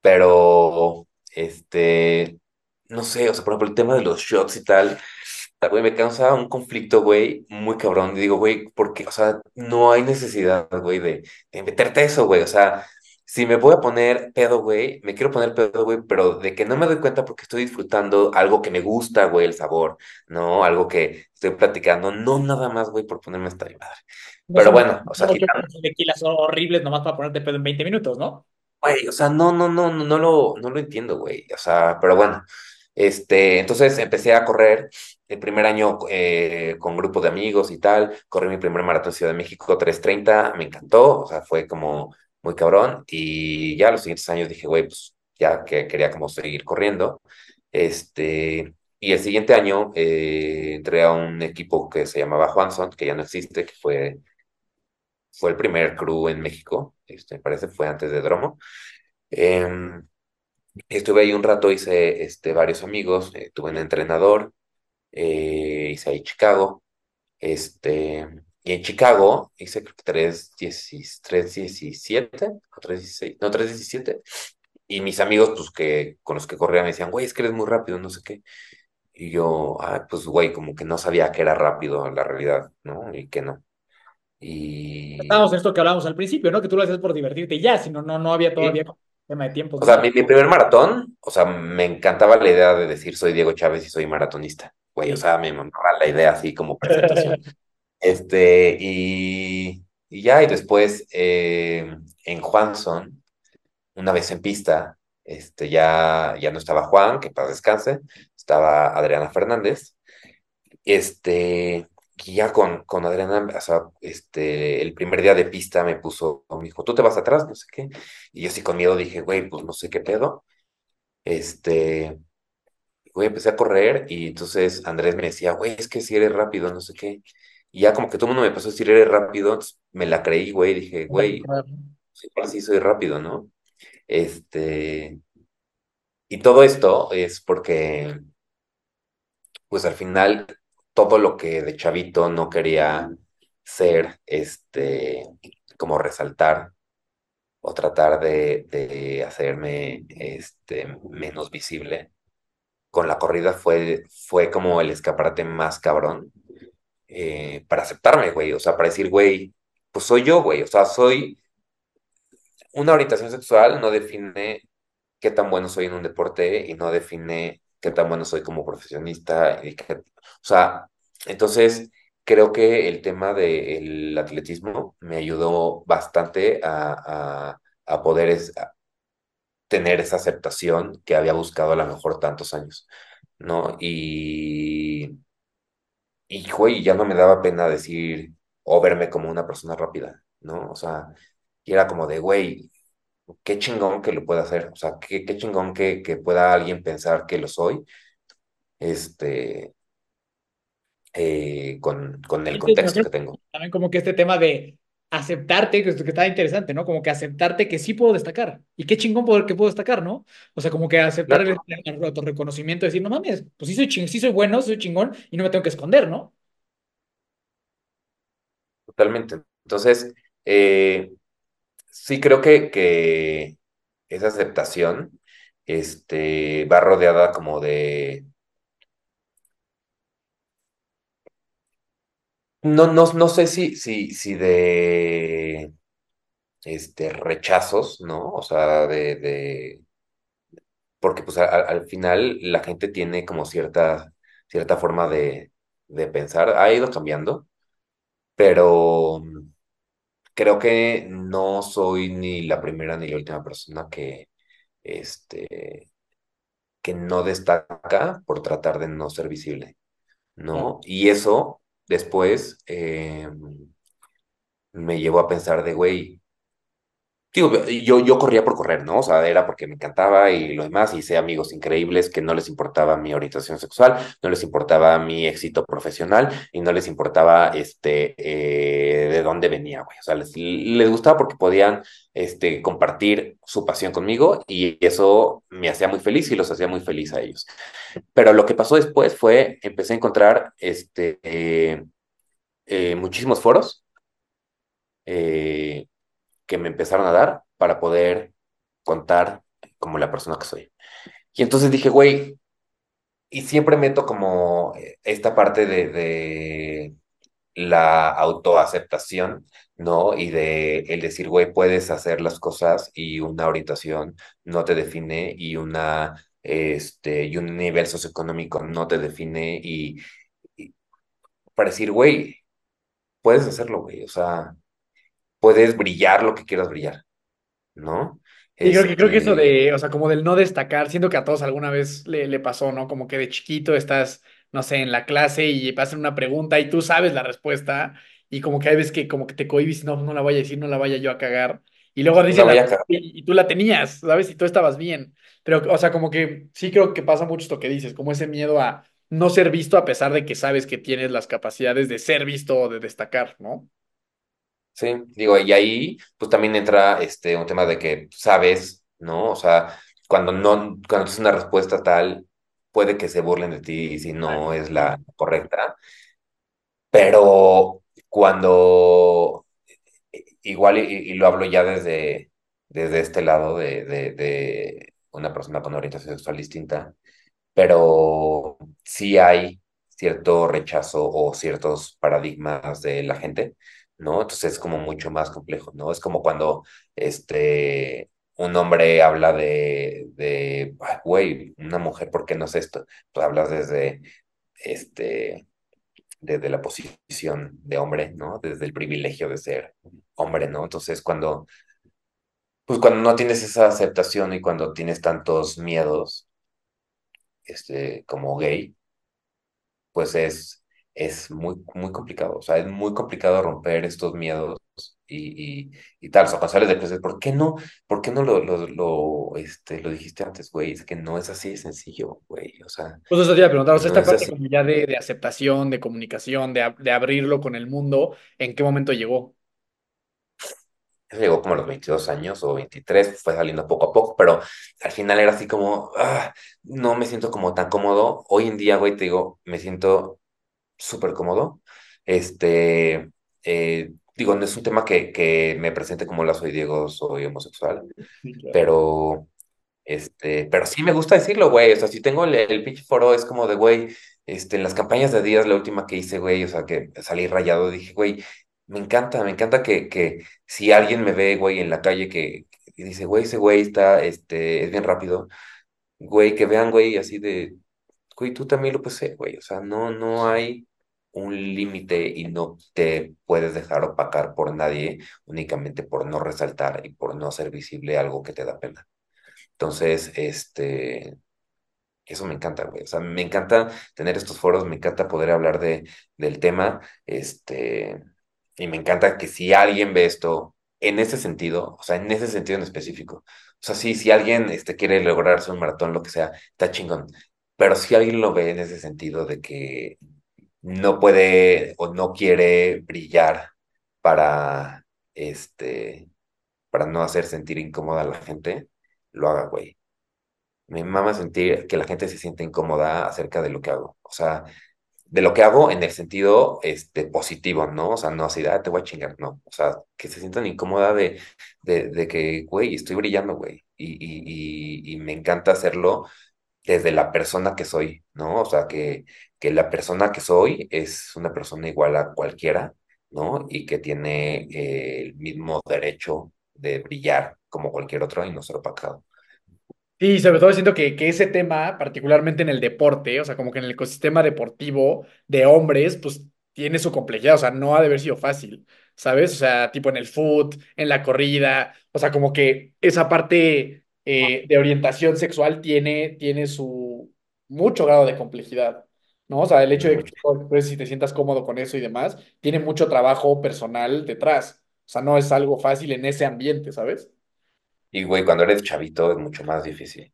pero, este, no sé, o sea, por ejemplo, el tema de los shots y tal, güey, me causa un conflicto, güey, muy cabrón. Y digo, güey, porque, o sea, no hay necesidad, güey, de, de meterte eso, güey, o sea, si me voy a poner pedo, güey, me quiero poner pedo, güey, pero de que no me doy cuenta porque estoy disfrutando algo que me gusta, güey, el sabor, ¿no? Algo que estoy platicando, no nada más, güey, por ponerme esta madre. Pero bueno, o sea, quitando- tequilas horribles nomás para ponerte pedo en 20 minutos, ¿no? Güey, o sea, no, no, no, no, no lo, no lo entiendo, güey. O sea, pero bueno, este, entonces empecé a correr el primer año eh, con grupo de amigos y tal. Corrí mi primer maratón Ciudad de México, 3.30, me encantó, o sea, fue como muy cabrón. Y ya los siguientes años dije, güey, pues ya que quería como seguir corriendo. Este, y el siguiente año eh, entré a un equipo que se llamaba Juanson, que ya no existe, que fue, fue el primer crew en México, este, me parece, fue antes de Dromo. Em, estuve ahí un rato, hice este, varios amigos, eh, tuve un entrenador, eh, hice ahí Chicago, este, y en Chicago hice creo que 3.17 o 3.16, no, 3.17, y mis amigos, pues que con los que corría me decían, güey, es que eres muy rápido, no sé qué, y yo, ah, pues güey, como que no sabía que era rápido en la realidad, ¿no? Y que no. Y... Estábamos en esto que hablábamos al principio, ¿no? Que tú lo hacías por divertirte y ya, si no, no, no había todavía tema de tiempo. O sea, mi, mi primer maratón, o sea, me encantaba la idea de decir soy Diego Chávez y soy maratonista, güey, o sea, me mamaba la idea así como presentación. <laughs> Este, y, y ya, y después eh, en Juanson, una vez en pista, este, ya, ya no estaba Juan, que para descanse, estaba Adriana Fernández, este, y ya con, con Adriana, o sea, este, el primer día de pista me puso, me dijo, tú te vas atrás, no sé qué, y yo así con miedo dije, güey, pues no sé qué pedo, este, güey, empecé a correr, y entonces Andrés me decía, güey, es que si eres rápido, no sé qué, y ya como que todo el mundo me empezó a decir, eres rápido, me la creí, güey, dije, güey, sí, sí soy rápido, ¿no? Este, y todo esto es porque, pues al final, todo lo que de chavito no quería ser, este, como resaltar o tratar de, de hacerme, este, menos visible, con la corrida fue, fue como el escaparate más cabrón eh, para aceptarme, güey, o sea, para decir, güey, pues soy yo, güey, o sea, soy una orientación sexual no define qué tan bueno soy en un deporte y no define qué tan bueno soy como profesionista. Y qué- o sea, entonces creo que el tema del atletismo me ayudó bastante a, a, a poder es- a tener esa aceptación que había buscado a lo mejor tantos años, ¿no? Y, y, güey, ya no me daba pena decir o verme como una persona rápida, ¿no? O sea, y era como de, güey, qué chingón que lo pueda hacer, o sea, qué, qué chingón que, que pueda alguien pensar que lo soy, este, eh, con, con el contexto que tengo. También como que este tema de aceptarte, que, que está interesante, ¿no? Como que aceptarte que sí puedo destacar. Y qué chingón poder que puedo destacar, ¿no? O sea, como que aceptar el, el autorreconocimiento, decir, no mames, pues sí soy, ching sí soy bueno, soy chingón y no me tengo que esconder, ¿no? Totalmente. Entonces, eh, sí creo que, que esa aceptación, este, va rodeada como de, no, no, no sé si, si, si de, este, rechazos, ¿no? O sea, de, de, porque pues a- al final la gente tiene como cierta, cierta forma de, de pensar, ha ido cambiando, pero mm, creo que no soy ni la primera ni la última persona que, este, que no destaca por tratar de no ser visible, ¿no? Y eso después eh, me llevó a pensar de, güey, Digo, yo, yo corría por correr, ¿no? O sea, era porque me encantaba y lo demás, y hice amigos increíbles que no les importaba mi orientación sexual, no les importaba mi éxito profesional y no les importaba, este, eh, de dónde venía, güey. O sea, les, les gustaba porque podían, este, compartir su pasión conmigo y eso me hacía muy feliz y los hacía muy feliz a ellos. Pero lo que pasó después fue, empecé a encontrar, este, eh, muchísimos foros. Eh, que me empezaron a dar para poder contar como la persona que soy. Y entonces dije, güey, y siempre meto como esta parte de, de la autoaceptación ¿no? Y de el decir, güey, puedes hacer las cosas y una orientación no te define y una, este, y un nivel socioeconómico no te define y, y para decir, güey, puedes hacerlo, güey, o sea, puedes brillar lo que quieras brillar, ¿no? Y creo que, creo que eso Este, de, o sea, como del no destacar, siento que a todos alguna vez le, le pasó, ¿no? Como que de chiquito estás, no sé, en la clase y pasan una pregunta y tú sabes la respuesta y como que hay veces que como que te cohibes, no, no la voy a decir, no la vaya yo a cagar. Y luego dicen la vaya y, y tú la tenías, ¿sabes? Y tú estabas bien. Pero, o sea, como que sí creo que pasa mucho esto que dices, como ese miedo a no ser visto a pesar de que sabes que tienes las capacidades de ser visto o de destacar, ¿no? Sí, digo, y ahí pues también entra este un tema de que sabes, ¿no? O sea, cuando no, cuando una respuesta tal, puede que se burlen de ti si no es la correcta, pero cuando igual y, y lo hablo ya desde, desde este lado de, de, de una persona con orientación sexual distinta, pero sí hay cierto rechazo o ciertos paradigmas de la gente, ¿no? Entonces es como mucho más complejo, ¿no? Es como cuando este, un hombre habla de, de, "Ay, güey, una mujer, ¿por qué no es esto? Pues hablas desde, este, desde la posición de hombre, ¿no? Desde el privilegio de ser hombre, ¿no? Entonces cuando, pues cuando no tienes esa aceptación y cuando tienes tantos miedos, este, como gay, pues es, es muy, muy complicado. O sea, es muy complicado romper estos miedos y, y, y tal. O sea, cuando sales de clases, ¿por qué no? ¿Por qué no lo, lo, lo, este, lo dijiste antes, güey? Es que no es así de sencillo, güey. O sea, Pues eso te iba a preguntar, o sea, esta es parte como ya de, de aceptación, de comunicación, de, de abrirlo con el mundo, ¿en qué momento llegó? Eso llegó como a los 22 años o 23, fue saliendo poco a poco, pero al final era así como, ah, no me siento como tan cómodo. Hoy en día, güey, te digo, me siento súper cómodo. Este, eh, digo, no es un tema que, que me presente como la soy Diego, soy homosexual, Sí, claro. pero, este, pero sí me gusta decirlo, güey. O sea, si tengo el, el pinche foro, es como de, güey, este, en las campañas de Díaz, la última que hice, güey, o sea, que salí rayado, dije, güey, me encanta, me encanta que, que si alguien me ve, güey, en la calle que, que dice, güey, ese güey está, este, es bien rápido, güey, que vean, güey, así de güey, tú también lo puedes güey. O sea, no, no hay un límite y no te puedes dejar opacar por nadie únicamente por no resaltar y por no hacer visible algo que te da pena. Entonces, este, eso me encanta, güey. O sea, me encanta tener estos foros, me encanta poder hablar de, del tema, este, y me encanta que si alguien ve esto en ese sentido, o sea, en ese sentido en específico, o sea, sí, si alguien este, quiere lograrse un maratón, lo que sea, está chingón. Pero si alguien lo ve en ese sentido de que no puede o no quiere brillar para, este, para no hacer sentir incómoda a la gente, lo haga, güey. Me mama sentir que la gente se siente incómoda acerca de lo que hago. O sea, de lo que hago en el sentido este, positivo, ¿no? O sea, no así, ah, te voy a chingar, no. O sea, que se sientan incómoda de, de, de que, güey, estoy brillando, güey. Y, y, y, y me encanta hacerlo desde la persona que soy, ¿no? O sea, que, que la persona que soy es una persona igual a cualquiera, ¿no? Y que tiene eh, el mismo derecho de brillar como cualquier otro y no ser opacado. Sí, sobre todo siento que, que ese tema, particularmente en el deporte, o sea, como que en el ecosistema deportivo de hombres, pues tiene su complejidad, o sea, no ha de haber sido fácil, ¿sabes? O sea, tipo en el foot, en la corrida, o sea, como que esa parte eh, de orientación sexual tiene, tiene su mucho grado de complejidad, ¿no? O sea, el hecho de que pues, si te sientas cómodo con eso y demás, tiene mucho trabajo personal detrás, o sea, no es algo fácil en ese ambiente, ¿sabes? Y, güey, cuando eres chavito es mucho más difícil.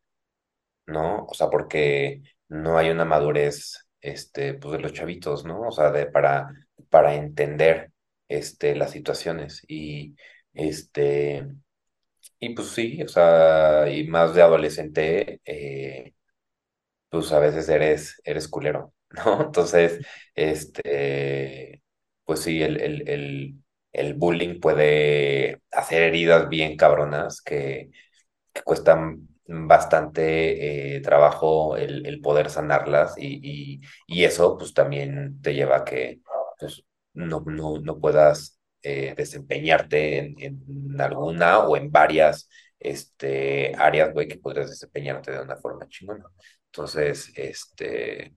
¿no? O sea, porque no hay una madurez, este, pues de los chavitos, ¿no? O sea, de, para, para entender, este, las situaciones y, este, y pues sí, o sea, y más de adolescente, eh, pues a veces eres, eres culero, <laughs> ¿no? Entonces, este, pues sí, el, el, el, el bullying puede hacer heridas bien cabronas que que cuestan bastante eh, trabajo el, el poder sanarlas y, y, y eso pues también te lleva a que pues, no, no, no puedas eh, desempeñarte en, en, alguna o en varias este, áreas, güey, que podrías desempeñarte de una forma chingona. Entonces, este,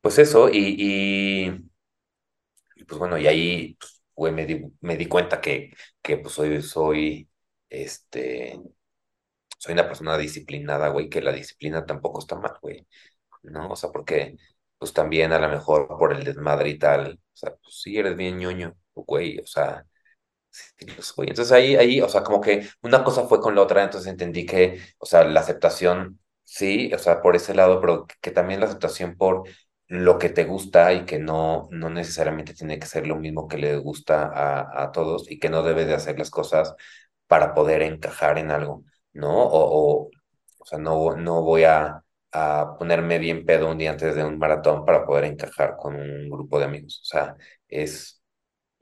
pues eso, y, y, pues bueno, y ahí, pues, güey, me di, me di cuenta que, que pues soy, soy, este, soy una persona disciplinada, güey, que la disciplina tampoco está mal, güey, ¿no? O sea, porque, pues también a lo mejor por el desmadre y tal, o sea, pues sí eres bien ñoño, güey, o sea, sí soy. Entonces ahí, ahí, o sea, como que una cosa fue con la otra, entonces entendí que, o sea, la aceptación, sí, o sea, por ese lado, pero que también la aceptación por lo que te gusta y que no, no necesariamente tiene que ser lo mismo que le gusta a, a todos y que no debes de hacer las cosas para poder encajar en algo, ¿no? O, o, o sea, no, no voy a, a ponerme bien pedo un día antes de un maratón para poder encajar con un grupo de amigos. O sea, es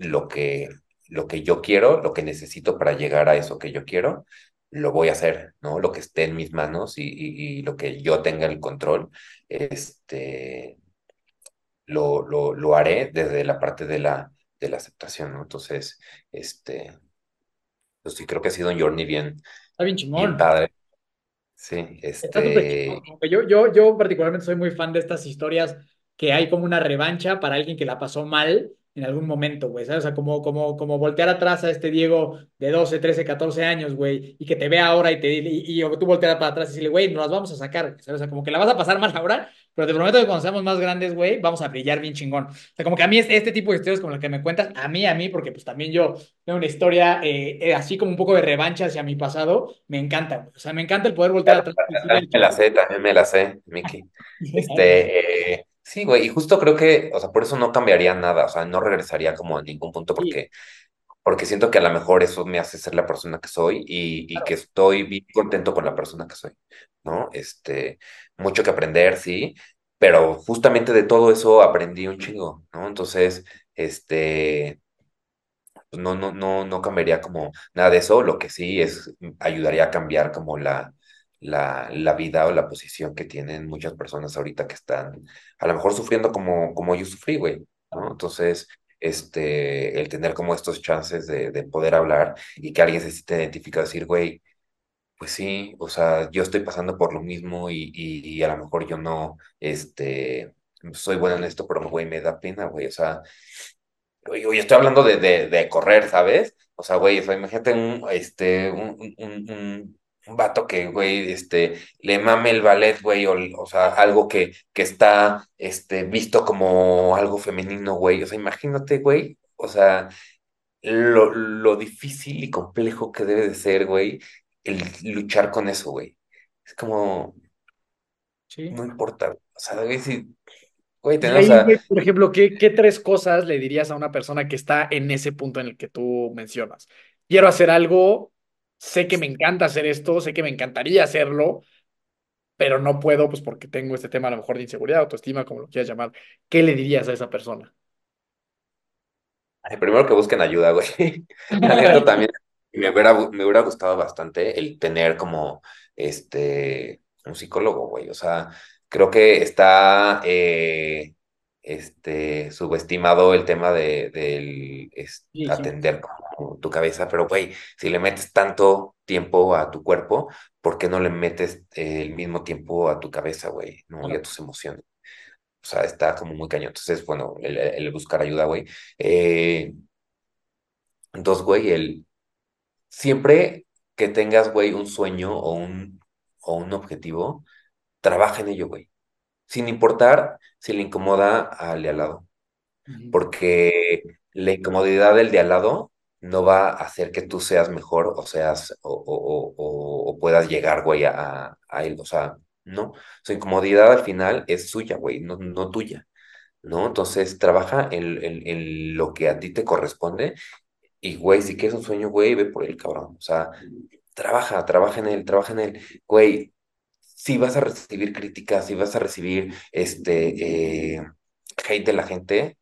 lo que, lo que yo quiero, lo que necesito para llegar a eso que yo quiero, lo voy a hacer, ¿no? Lo que esté en mis manos y, y, y lo que yo tenga el control, este, lo, lo, lo haré desde la parte de la, de la aceptación, ¿no? Entonces, este, pues sí, creo que ha sido un journey bien, Está bien bien chingón. padre. Sí, este, Yo, yo, yo particularmente soy muy fan de estas historias que hay como una revancha para alguien que la pasó mal en algún momento, güey, ¿sabes? O sea, como, como, como voltear atrás a este Diego de 12 13 14 años, güey, y que te vea ahora y, te, y, y o tú voltear para atrás y decirle, güey, nos las vamos a sacar, ¿sabes? O sea, como que la vas a pasar mal ahora, pero te prometo que cuando seamos más grandes, güey, vamos a brillar bien chingón. O sea, como que a mí es- este tipo de historias como las que me cuentas, a mí, a mí, porque pues también yo tengo una historia eh, eh, así como un poco de revancha hacia mi pasado, me encanta, güey. O sea, me encanta el poder voltear atrás me la sé, también me la sé, Miki. <laughs> Este, eh, sí, güey, y justo creo que, o sea, por eso no cambiaría nada, o sea, no regresaría como a ningún punto Sí, porque, porque siento que a lo mejor eso me hace ser la persona que soy y, y que estoy bien contento con la persona que soy, ¿no? Este, mucho que aprender, sí, pero justamente de todo eso aprendí un chingo, ¿no? Entonces, este, pues no, no, no, no cambiaría como nada de eso, lo que sí es, ayudaría a cambiar como la, la, la vida o la posición que tienen muchas personas ahorita que están a lo mejor sufriendo como, como yo sufrí, güey, ¿no? Entonces, este, el tener como estos chances de, de poder hablar y que alguien se siente identificado, decir, güey, pues sí, o sea, yo estoy pasando por lo mismo y, y, y a lo mejor yo no, este, soy bueno en esto, pero güey, me da pena, güey, o sea, oye, estoy hablando de, de, de correr, ¿sabes? O sea, güey, o sea, imagínate un, este, un, un, un, un- vato que, güey, este, le mame el ballet, güey, o, o sea, algo que, que está, este, visto como algo femenino, güey. O sea, imagínate, güey, o sea, lo, lo difícil y complejo que debe de ser, güey, el luchar con eso, güey. Es como, sí. no importa, güey. o sea, güey, si, güey, güey, por ejemplo, ¿qué, qué tres cosas le dirías a una persona que está en ese punto en el que tú mencionas? Quiero hacer algo, sé que me encanta hacer esto, sé que me encantaría hacerlo, pero no puedo, pues porque tengo este tema a lo mejor de inseguridad, autoestima, como lo quieras llamar. ¿Qué le dirías a esa persona? Ay, Primero que busquen ayuda, güey. <laughs> La también me hubiera, gu- me hubiera gustado bastante el tener como este un psicólogo, güey. O sea, creo que está eh, este subestimado el tema de del es- Sí, sí, atender como tu cabeza, pero güey, si le metes tanto tiempo a tu cuerpo, ¿por qué no le metes eh, el mismo tiempo a tu cabeza, güey? ¿No? Y a tus emociones. O sea, está como muy cañón. Entonces, bueno, el, el buscar ayuda, güey. Eh, entonces, güey, el siempre que tengas, güey, un sueño o un, o un objetivo, trabaja en ello, güey. Sin importar si le incomoda al de al lado. Porque la incomodidad del de al lado no va a hacer que tú seas mejor o seas o, o, o, o- puedas llegar, güey, a, a él. O sea, no. Su incomodidad al final es suya, güey, no, no tuya. ¿No? Entonces, trabaja en, en, en lo que a ti te corresponde y, güey, si quieres un sueño, güey, ve por él, cabrón. O sea, trabaja, trabaja en él, trabaja en él. Güey, si vas a recibir críticas, si vas a recibir este eh, hate de la gente,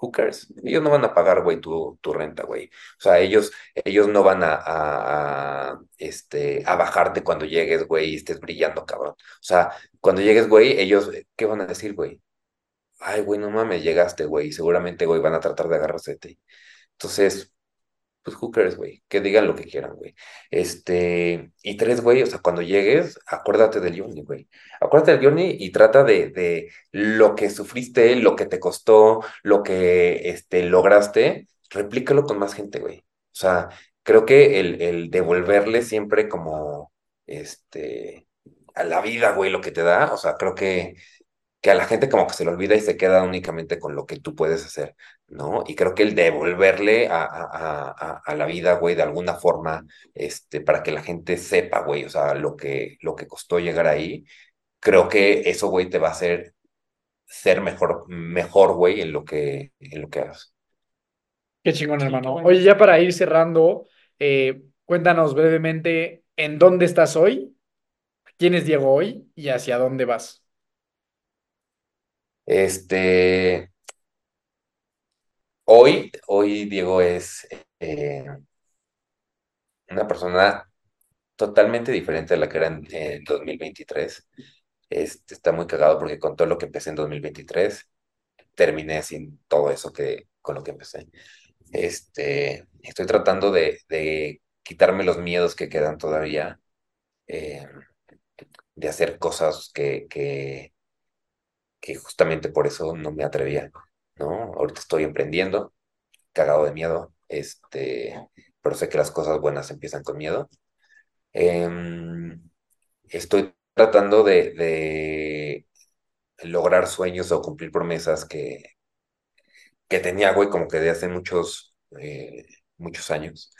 who cares? Ellos no van a pagar, güey, tu, tu renta, güey. O sea, ellos, ellos no van a, a, este, a bajarte cuando llegues, güey, y estés brillando, cabrón. O sea, cuando llegues, güey, ellos, ¿qué van a decir, güey? Ay, güey, no mames, llegaste, güey. Seguramente, güey, van a tratar de agarrarse de ti. Entonces, pues who güey, que digan lo que quieran, güey. Este, y tres, güey, o sea, cuando llegues, acuérdate del journey, güey. Acuérdate del journey y trata de, de lo que sufriste, lo que te costó, lo que este, lograste, replícalo con más gente, güey. O sea, creo que el, el devolverle siempre como, este, a la vida, güey, lo que te da, o sea, creo que que a la gente como que se le olvida y se queda únicamente con lo que tú puedes hacer, ¿no? Y creo que el devolverle a, a, a, a la vida, güey, de alguna forma, este, para que la gente sepa, güey, o sea, lo que, lo que costó llegar ahí, creo que eso, güey, te va a hacer ser mejor, mejor, güey, en lo que, en lo que hagas. Qué chingón, hermano. Oye, ya para ir cerrando, eh, cuéntanos brevemente en dónde estás hoy, quién es Diego hoy y hacia dónde vas. Este, hoy, hoy Diego es eh, una persona totalmente diferente a la que era en, en 2023. Este, está muy cagado porque con todo lo que empecé en 2023, terminé sin todo eso que, con lo que empecé. Este, estoy tratando de, quitarme los miedos que quedan todavía, eh, de hacer cosas que, que, que justamente por eso no me atrevía, ¿no? Ahorita estoy emprendiendo, cagado de miedo, este, pero sé que las cosas buenas empiezan con miedo. Em, estoy tratando de, lograr sueños o cumplir promesas que, que tenía, güey, como que de hace muchos, eh, muchos años.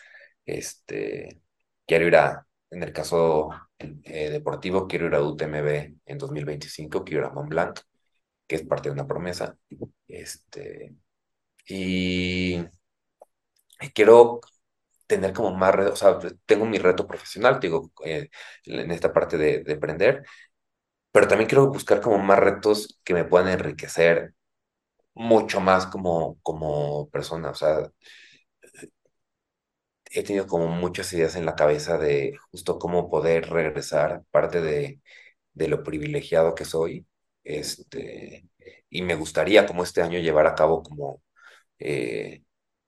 Este, quiero ir a, en el caso eh, deportivo, quiero ir a UTMB en 2025, quiero ir a Mont Blanc, que es parte de una promesa. Este, y, quiero tener como más, re- o sea, tengo mi reto profesional, te digo, eh, en esta parte de, de emprender, pero también quiero buscar como más retos que me puedan enriquecer mucho más como, como persona, o sea, he tenido como muchas ideas en la cabeza de justo cómo poder regresar parte de, de lo privilegiado que soy, este, y me gustaría como este año llevar a cabo como eh,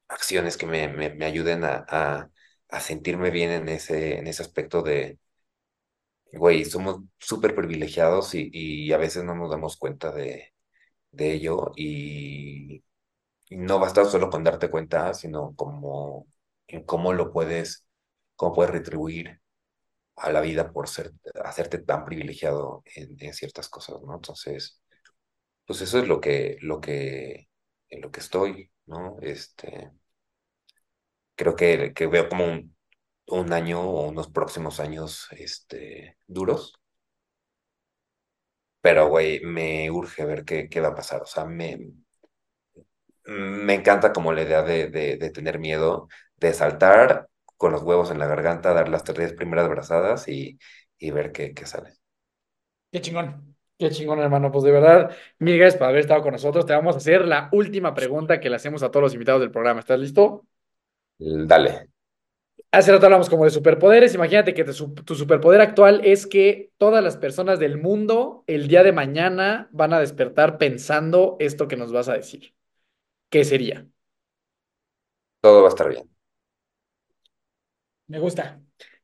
acciones que me, me, me ayuden a, a, a sentirme bien en ese, en ese aspecto de, güey, somos súper privilegiados y, y a veces no nos damos cuenta de, de ello y, y no basta solo con darte cuenta, sino como en cómo lo puedes, cómo puedes retribuir a la vida por ser, hacerte tan privilegiado en, ciertas cosas, ¿no? Entonces, pues eso es lo que, lo que, en lo que estoy, ¿no? Este, creo que, que veo como un, un año o unos próximos años, este, duros, pero, güey, me urge ver qué, qué va a pasar, o sea, me, me encanta como la idea de, de, de tener miedo, de saltar con los huevos en la garganta, dar las tres primeras brazadas y, y ver qué, qué sale. Qué chingón. Qué chingón, hermano. Pues de verdad, mil gracias por haber estado con nosotros. Te vamos a hacer la última pregunta que le hacemos a todos los invitados del programa. ¿Estás listo? Dale. Hace rato hablamos como de superpoderes. Imagínate que te tu superpoder actual es que todas las personas del mundo el día de mañana van a despertar pensando esto que nos vas a decir. ¿Qué sería? Todo va a estar bien. Me gusta.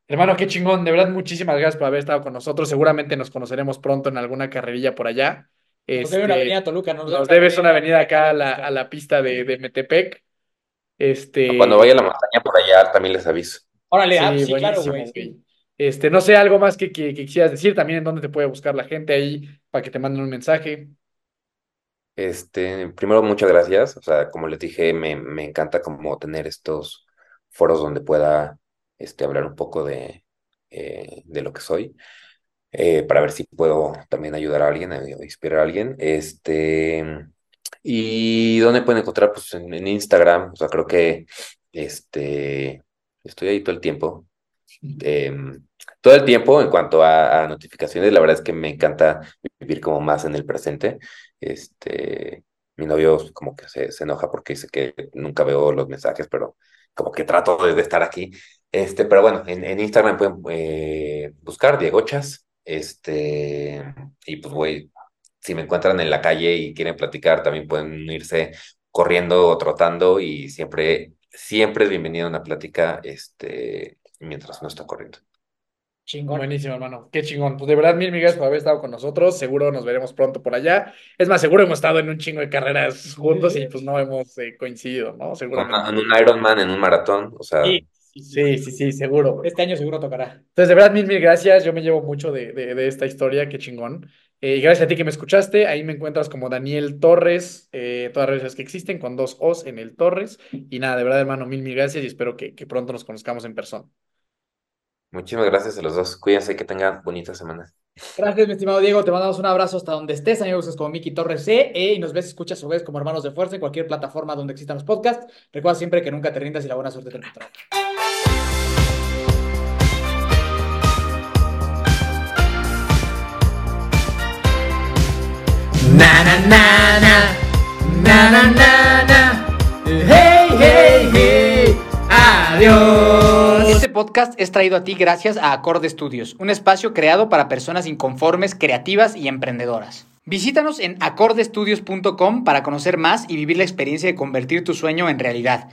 Hermano, qué chingón. De verdad, muchísimas gracias por haber estado con nosotros. Seguramente nos conoceremos pronto en alguna carrerilla por allá. Nos debe una Este, avenida a Toluca, nos nos debes una avenida acá a la, a la pista de, de Metepec. Este, Cuando vaya a la montaña por allá, también les aviso. Órale, ah, sí, sí, claro, güey. Este, no sé, algo más que, que, que quisieras decir, también en dónde te puede buscar la gente ahí para que te manden un mensaje. Este, primero, muchas gracias. O sea, como les dije, me, me encanta como tener estos foros donde pueda este, hablar un poco de, eh, de lo que soy, eh, para ver si puedo también ayudar a alguien, a inspirar a alguien. Este, y dónde pueden encontrar, pues en, en Instagram. O sea, creo que este, estoy ahí todo el tiempo. Em, todo el tiempo en cuanto a, a notificaciones, la verdad es que me encanta vivir como más en el presente. Este, mi novio como que se, se enoja porque dice que nunca veo los mensajes, pero como que trato de, de estar aquí. Este, pero bueno, en, en Instagram pueden eh, buscar Diego Chas. Este, y pues güey, si me encuentran en la calle y quieren platicar, también pueden irse corriendo o trotando y siempre siempre es bienvenida una plática este, mientras no está corriendo. Chingón. Buenísimo, hermano. Qué chingón. Pues de verdad, mil migas por haber estado con nosotros. Seguro nos veremos pronto por allá. Es más, seguro hemos estado en un chingo de carreras juntos y pues no hemos eh, coincidido, ¿no? Seguramente. En un Ironman, en un maratón, o sea. Sí, sí, sí, sí, seguro. Este año seguro tocará. Entonces, de verdad, mil, mil gracias. Yo me llevo mucho de, de, de esta historia. Qué chingón. Eh, gracias a ti que me escuchaste. Ahí me encuentras como Daniel Torres, eh, todas las redes que existen, con dos O's en el Torres. Y nada, de verdad, hermano, mil, mil gracias y espero que, que pronto nos conozcamos en persona. Muchísimas gracias a los dos. Cuídense que tengan bonita semana. Gracias, mi estimado Diego. Te mandamos un abrazo hasta donde estés. Amigos, es como Miki Torres C. Eh, y nos ves, escuchas o ves como hermanos de fuerza en cualquier plataforma donde existan los podcasts. Recuerda siempre que nunca te rindas y la buena suerte te encontrará. Na na na na na na na na hey hey hey adiós Este podcast es traído a ti gracias a Acorde Studios, un espacio creado para personas inconformes, creativas y emprendedoras. Visítanos en acordestudios.com para conocer más y vivir la experiencia de convertir tu sueño en realidad.